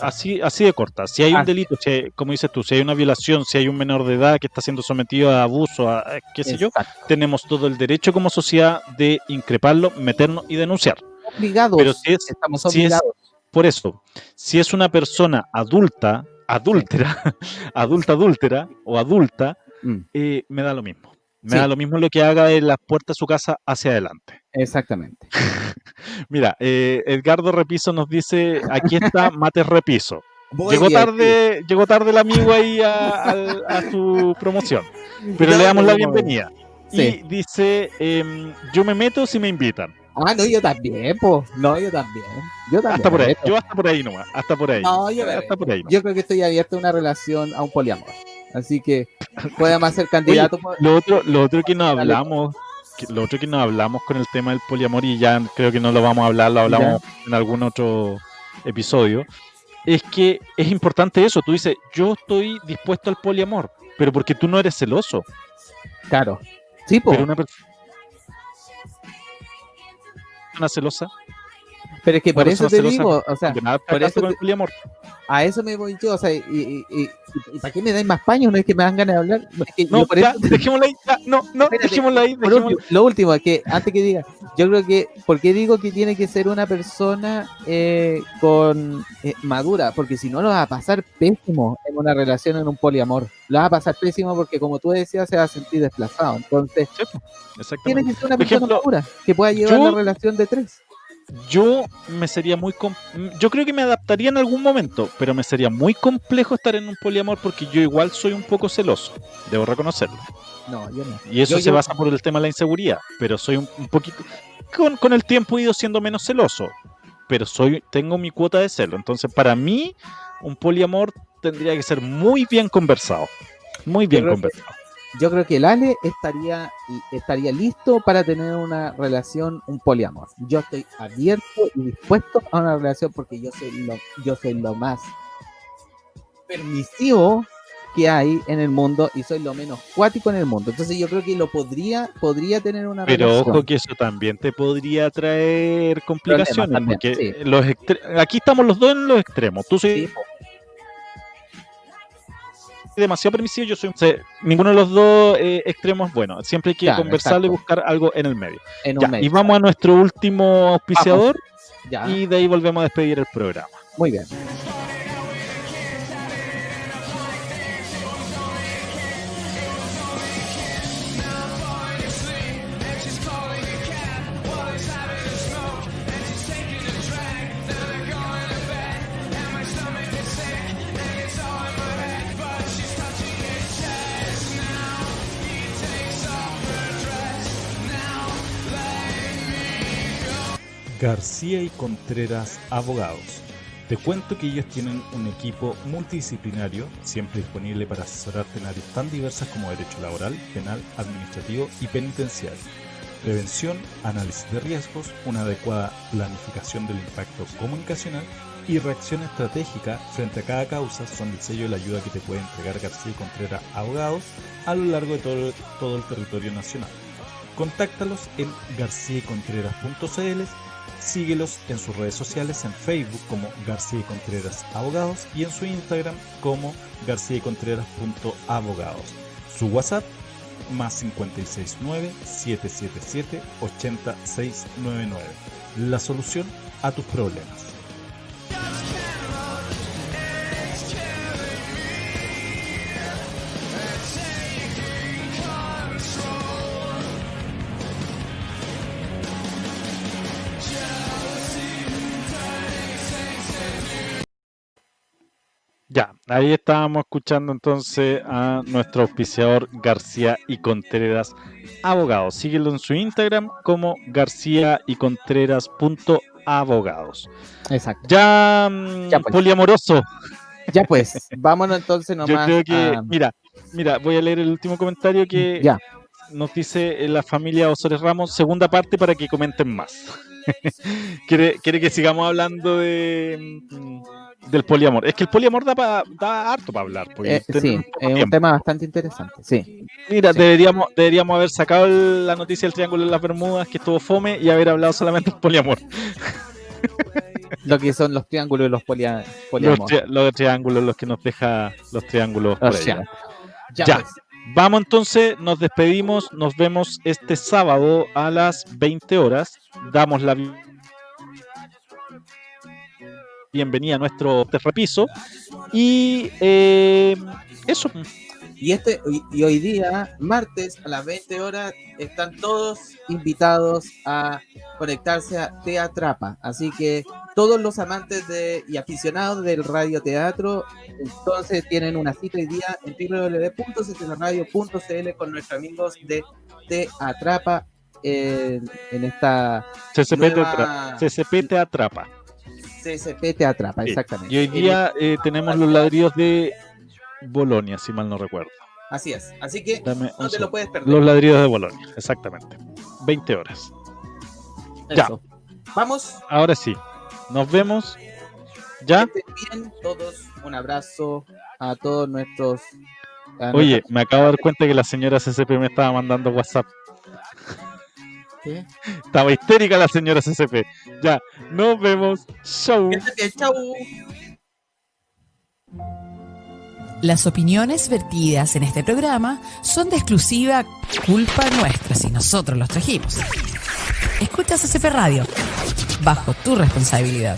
Así, así de corta. Si hay un Así. delito, si hay- como dices tú, si hay una violación, si hay un menor de edad que está siendo sometido a abuso, a a qué sé yo, tenemos todo el derecho como sociedad de increparlo, meternos y denunciar. Obligados. Pero si es, estamos si es- obligados. por eso, si es una persona adulta, adúltera, adulta, adúltera o adulta, Mm, eh, me da lo mismo. Me Sí. da lo mismo lo que haga de las puertas de su casa hacia adelante. exactamente. Mira, eh, Edgardo Repiso nos dice, aquí está Mates Repiso. Voy Llegó aquí. tarde, llegó tarde el amigo ahí a, su promoción, pero No, le damos la bienvenida. Sí. Y dice, em, yo me meto si me invitan. Ah, no, yo también, pues. No, yo también. Yo también. Hasta por ahí. Yo hasta por ahí nomás. Hasta por ahí. No, yo hasta por ahí. nomás. Yo creo que estoy abierto a una relación, a un poliamor. Así que podemos ser candidato. por- Lo otro, lo otro que nos hablamos, que- lo otro que nos hablamos con el tema del poliamor y ya creo que no lo vamos a hablar, lo hablamos en algún otro episodio, es que es importante eso. Tú dices, yo estoy dispuesto al poliamor, pero porque tú no eres celoso. Claro. Sí. Pero una persona celosa, Pero es que por eso te digo, o sea, por eso el poliamor. a eso me voy yo, o sea, y, y, y- y ¿para qué me dais más paños? No es que me dan ganas de hablar. Es que No, ya, eso- dejémoslo ahí, ya, no, no, Espérate, dejémoslo ahí, dejémoslo- último, lo último, es que antes que diga, yo creo que, ¿por qué digo que tiene que ser una persona eh, con eh, madura? Porque si no lo va a pasar pésimo en una relación, en un poliamor. Lo va a pasar pésimo porque, como tú decías, se va a sentir desplazado. Entonces, Sí, tiene que ser una persona ejemplo, madura que pueda llevar yo- la relación de tres. Yo me sería muy yo creo que me adaptaría en algún momento, pero me sería muy complejo estar en un poliamor porque yo igual soy un poco celoso, debo reconocerlo. No, yo no. Y eso Yo- se yo- basa por el tema de la inseguridad, pero soy un, un poquito con, con el tiempo he ido siendo menos celoso, pero soy tengo mi cuota de celo, entonces para mí un poliamor tendría que ser muy bien conversado, muy bien que- conversado. Yo creo que el Ale estaría, estaría listo para tener una relación, un poliamor. Yo estoy abierto y dispuesto a una relación porque yo soy lo, yo soy lo más permisivo que hay en el mundo y soy lo menos cuático en el mundo. Entonces yo creo que lo podría, podría tener una Pero relación. ojo que eso también te podría traer complicaciones, también, porque sí. los extre- aquí estamos los dos en los extremos. Tú Sí. Demasiado permisivo, yo soy... o sea, ninguno de los dos eh, extremos bueno. Siempre hay que Claro, conversarlo y buscar algo en el medio. En un Ya, mes. y vamos a nuestro último auspiciador Ya, y de ahí volvemos a despedir el programa. muy bien. García y Contreras Abogados. Te cuento que ellos tienen un equipo multidisciplinario, siempre disponible para asesorarte en áreas tan diversas como derecho laboral, penal, administrativo y penitenciario. Prevención, análisis de riesgos, una adecuada planificación del impacto comunicacional y reacción estratégica frente a cada causa son el sello de la ayuda que te puede entregar García y Contreras Abogados a lo largo de todo, todo el territorio nacional. Contáctalos en garciacontreras.cl Síguelos en sus redes sociales en Facebook como García y Contreras Abogados y en su Instagram como García y Contreras.abogados. Su WhatsApp más 569-777-80699. La solución a tus problemas. Ya, ahí estábamos escuchando entonces a nuestro auspiciador García y Contreras Abogados. Síguelo en su Instagram como García y Contreras punto abogados. Exacto. Ya, mm, Ya, pues. poliamoroso. Ya pues, vámonos entonces Yo nomás. creo que, a- mira, mira, voy a leer el último comentario que Ya, nos dice eh, la familia Osores Ramos, segunda parte para que comenten más. quiere, quiere que sigamos hablando de mm, del poliamor. Es que el poliamor da, pa- da harto para hablar. porque eh, sí, es un tema bastante interesante. Sí, Mira, sí. deberíamos, deberíamos haber sacado el- la noticia del Triángulo de las Bermudas, que estuvo fome, y haber hablado solamente del poliamor. lo que son los triángulos y los polia, Los, poliamor. tri- los triángulos, los que nos deja los triángulos O sea, ya, Ya. pues. Vamos entonces, nos despedimos, nos vemos este sábado a las 20 horas. Damos la bienvenida a nuestro repiso. Y eh, eso. Y, este, y, hoy día, martes a las 20 horas, están todos invitados a conectarse a Teatrapa. Así que todos los amantes de, y aficionados del radioteatro, entonces tienen una cita hoy día en www.ctradio.cl con nuestros amigos de Teatrapa en, en esta CCP, te, nueva atra- CCP te atrapa. CCP Teatrapa, Sí. exactamente. Y hoy día eh, tenemos los ladrillos de Bolonia, si mal no recuerdo. Así es. Así que Dame un no te lo puedes perder. Los ladrillos de Bolonia, exactamente. 20 horas. ya. Eso. Vamos. Ahora sí. Nos vemos. ¿Ya? Que estén bien todos. Un abrazo a todos nuestros. a Oye, me acabo de dar cuenta que la señora CCP me estaba mandando WhatsApp. ¿Qué? Estaba histérica la señora CCP. Ya, nos vemos. Chau. Las opiniones vertidas en este programa son de exclusiva culpa nuestra si nosotros los trajimos. Escucha CCP Radio, bajo tu responsabilidad.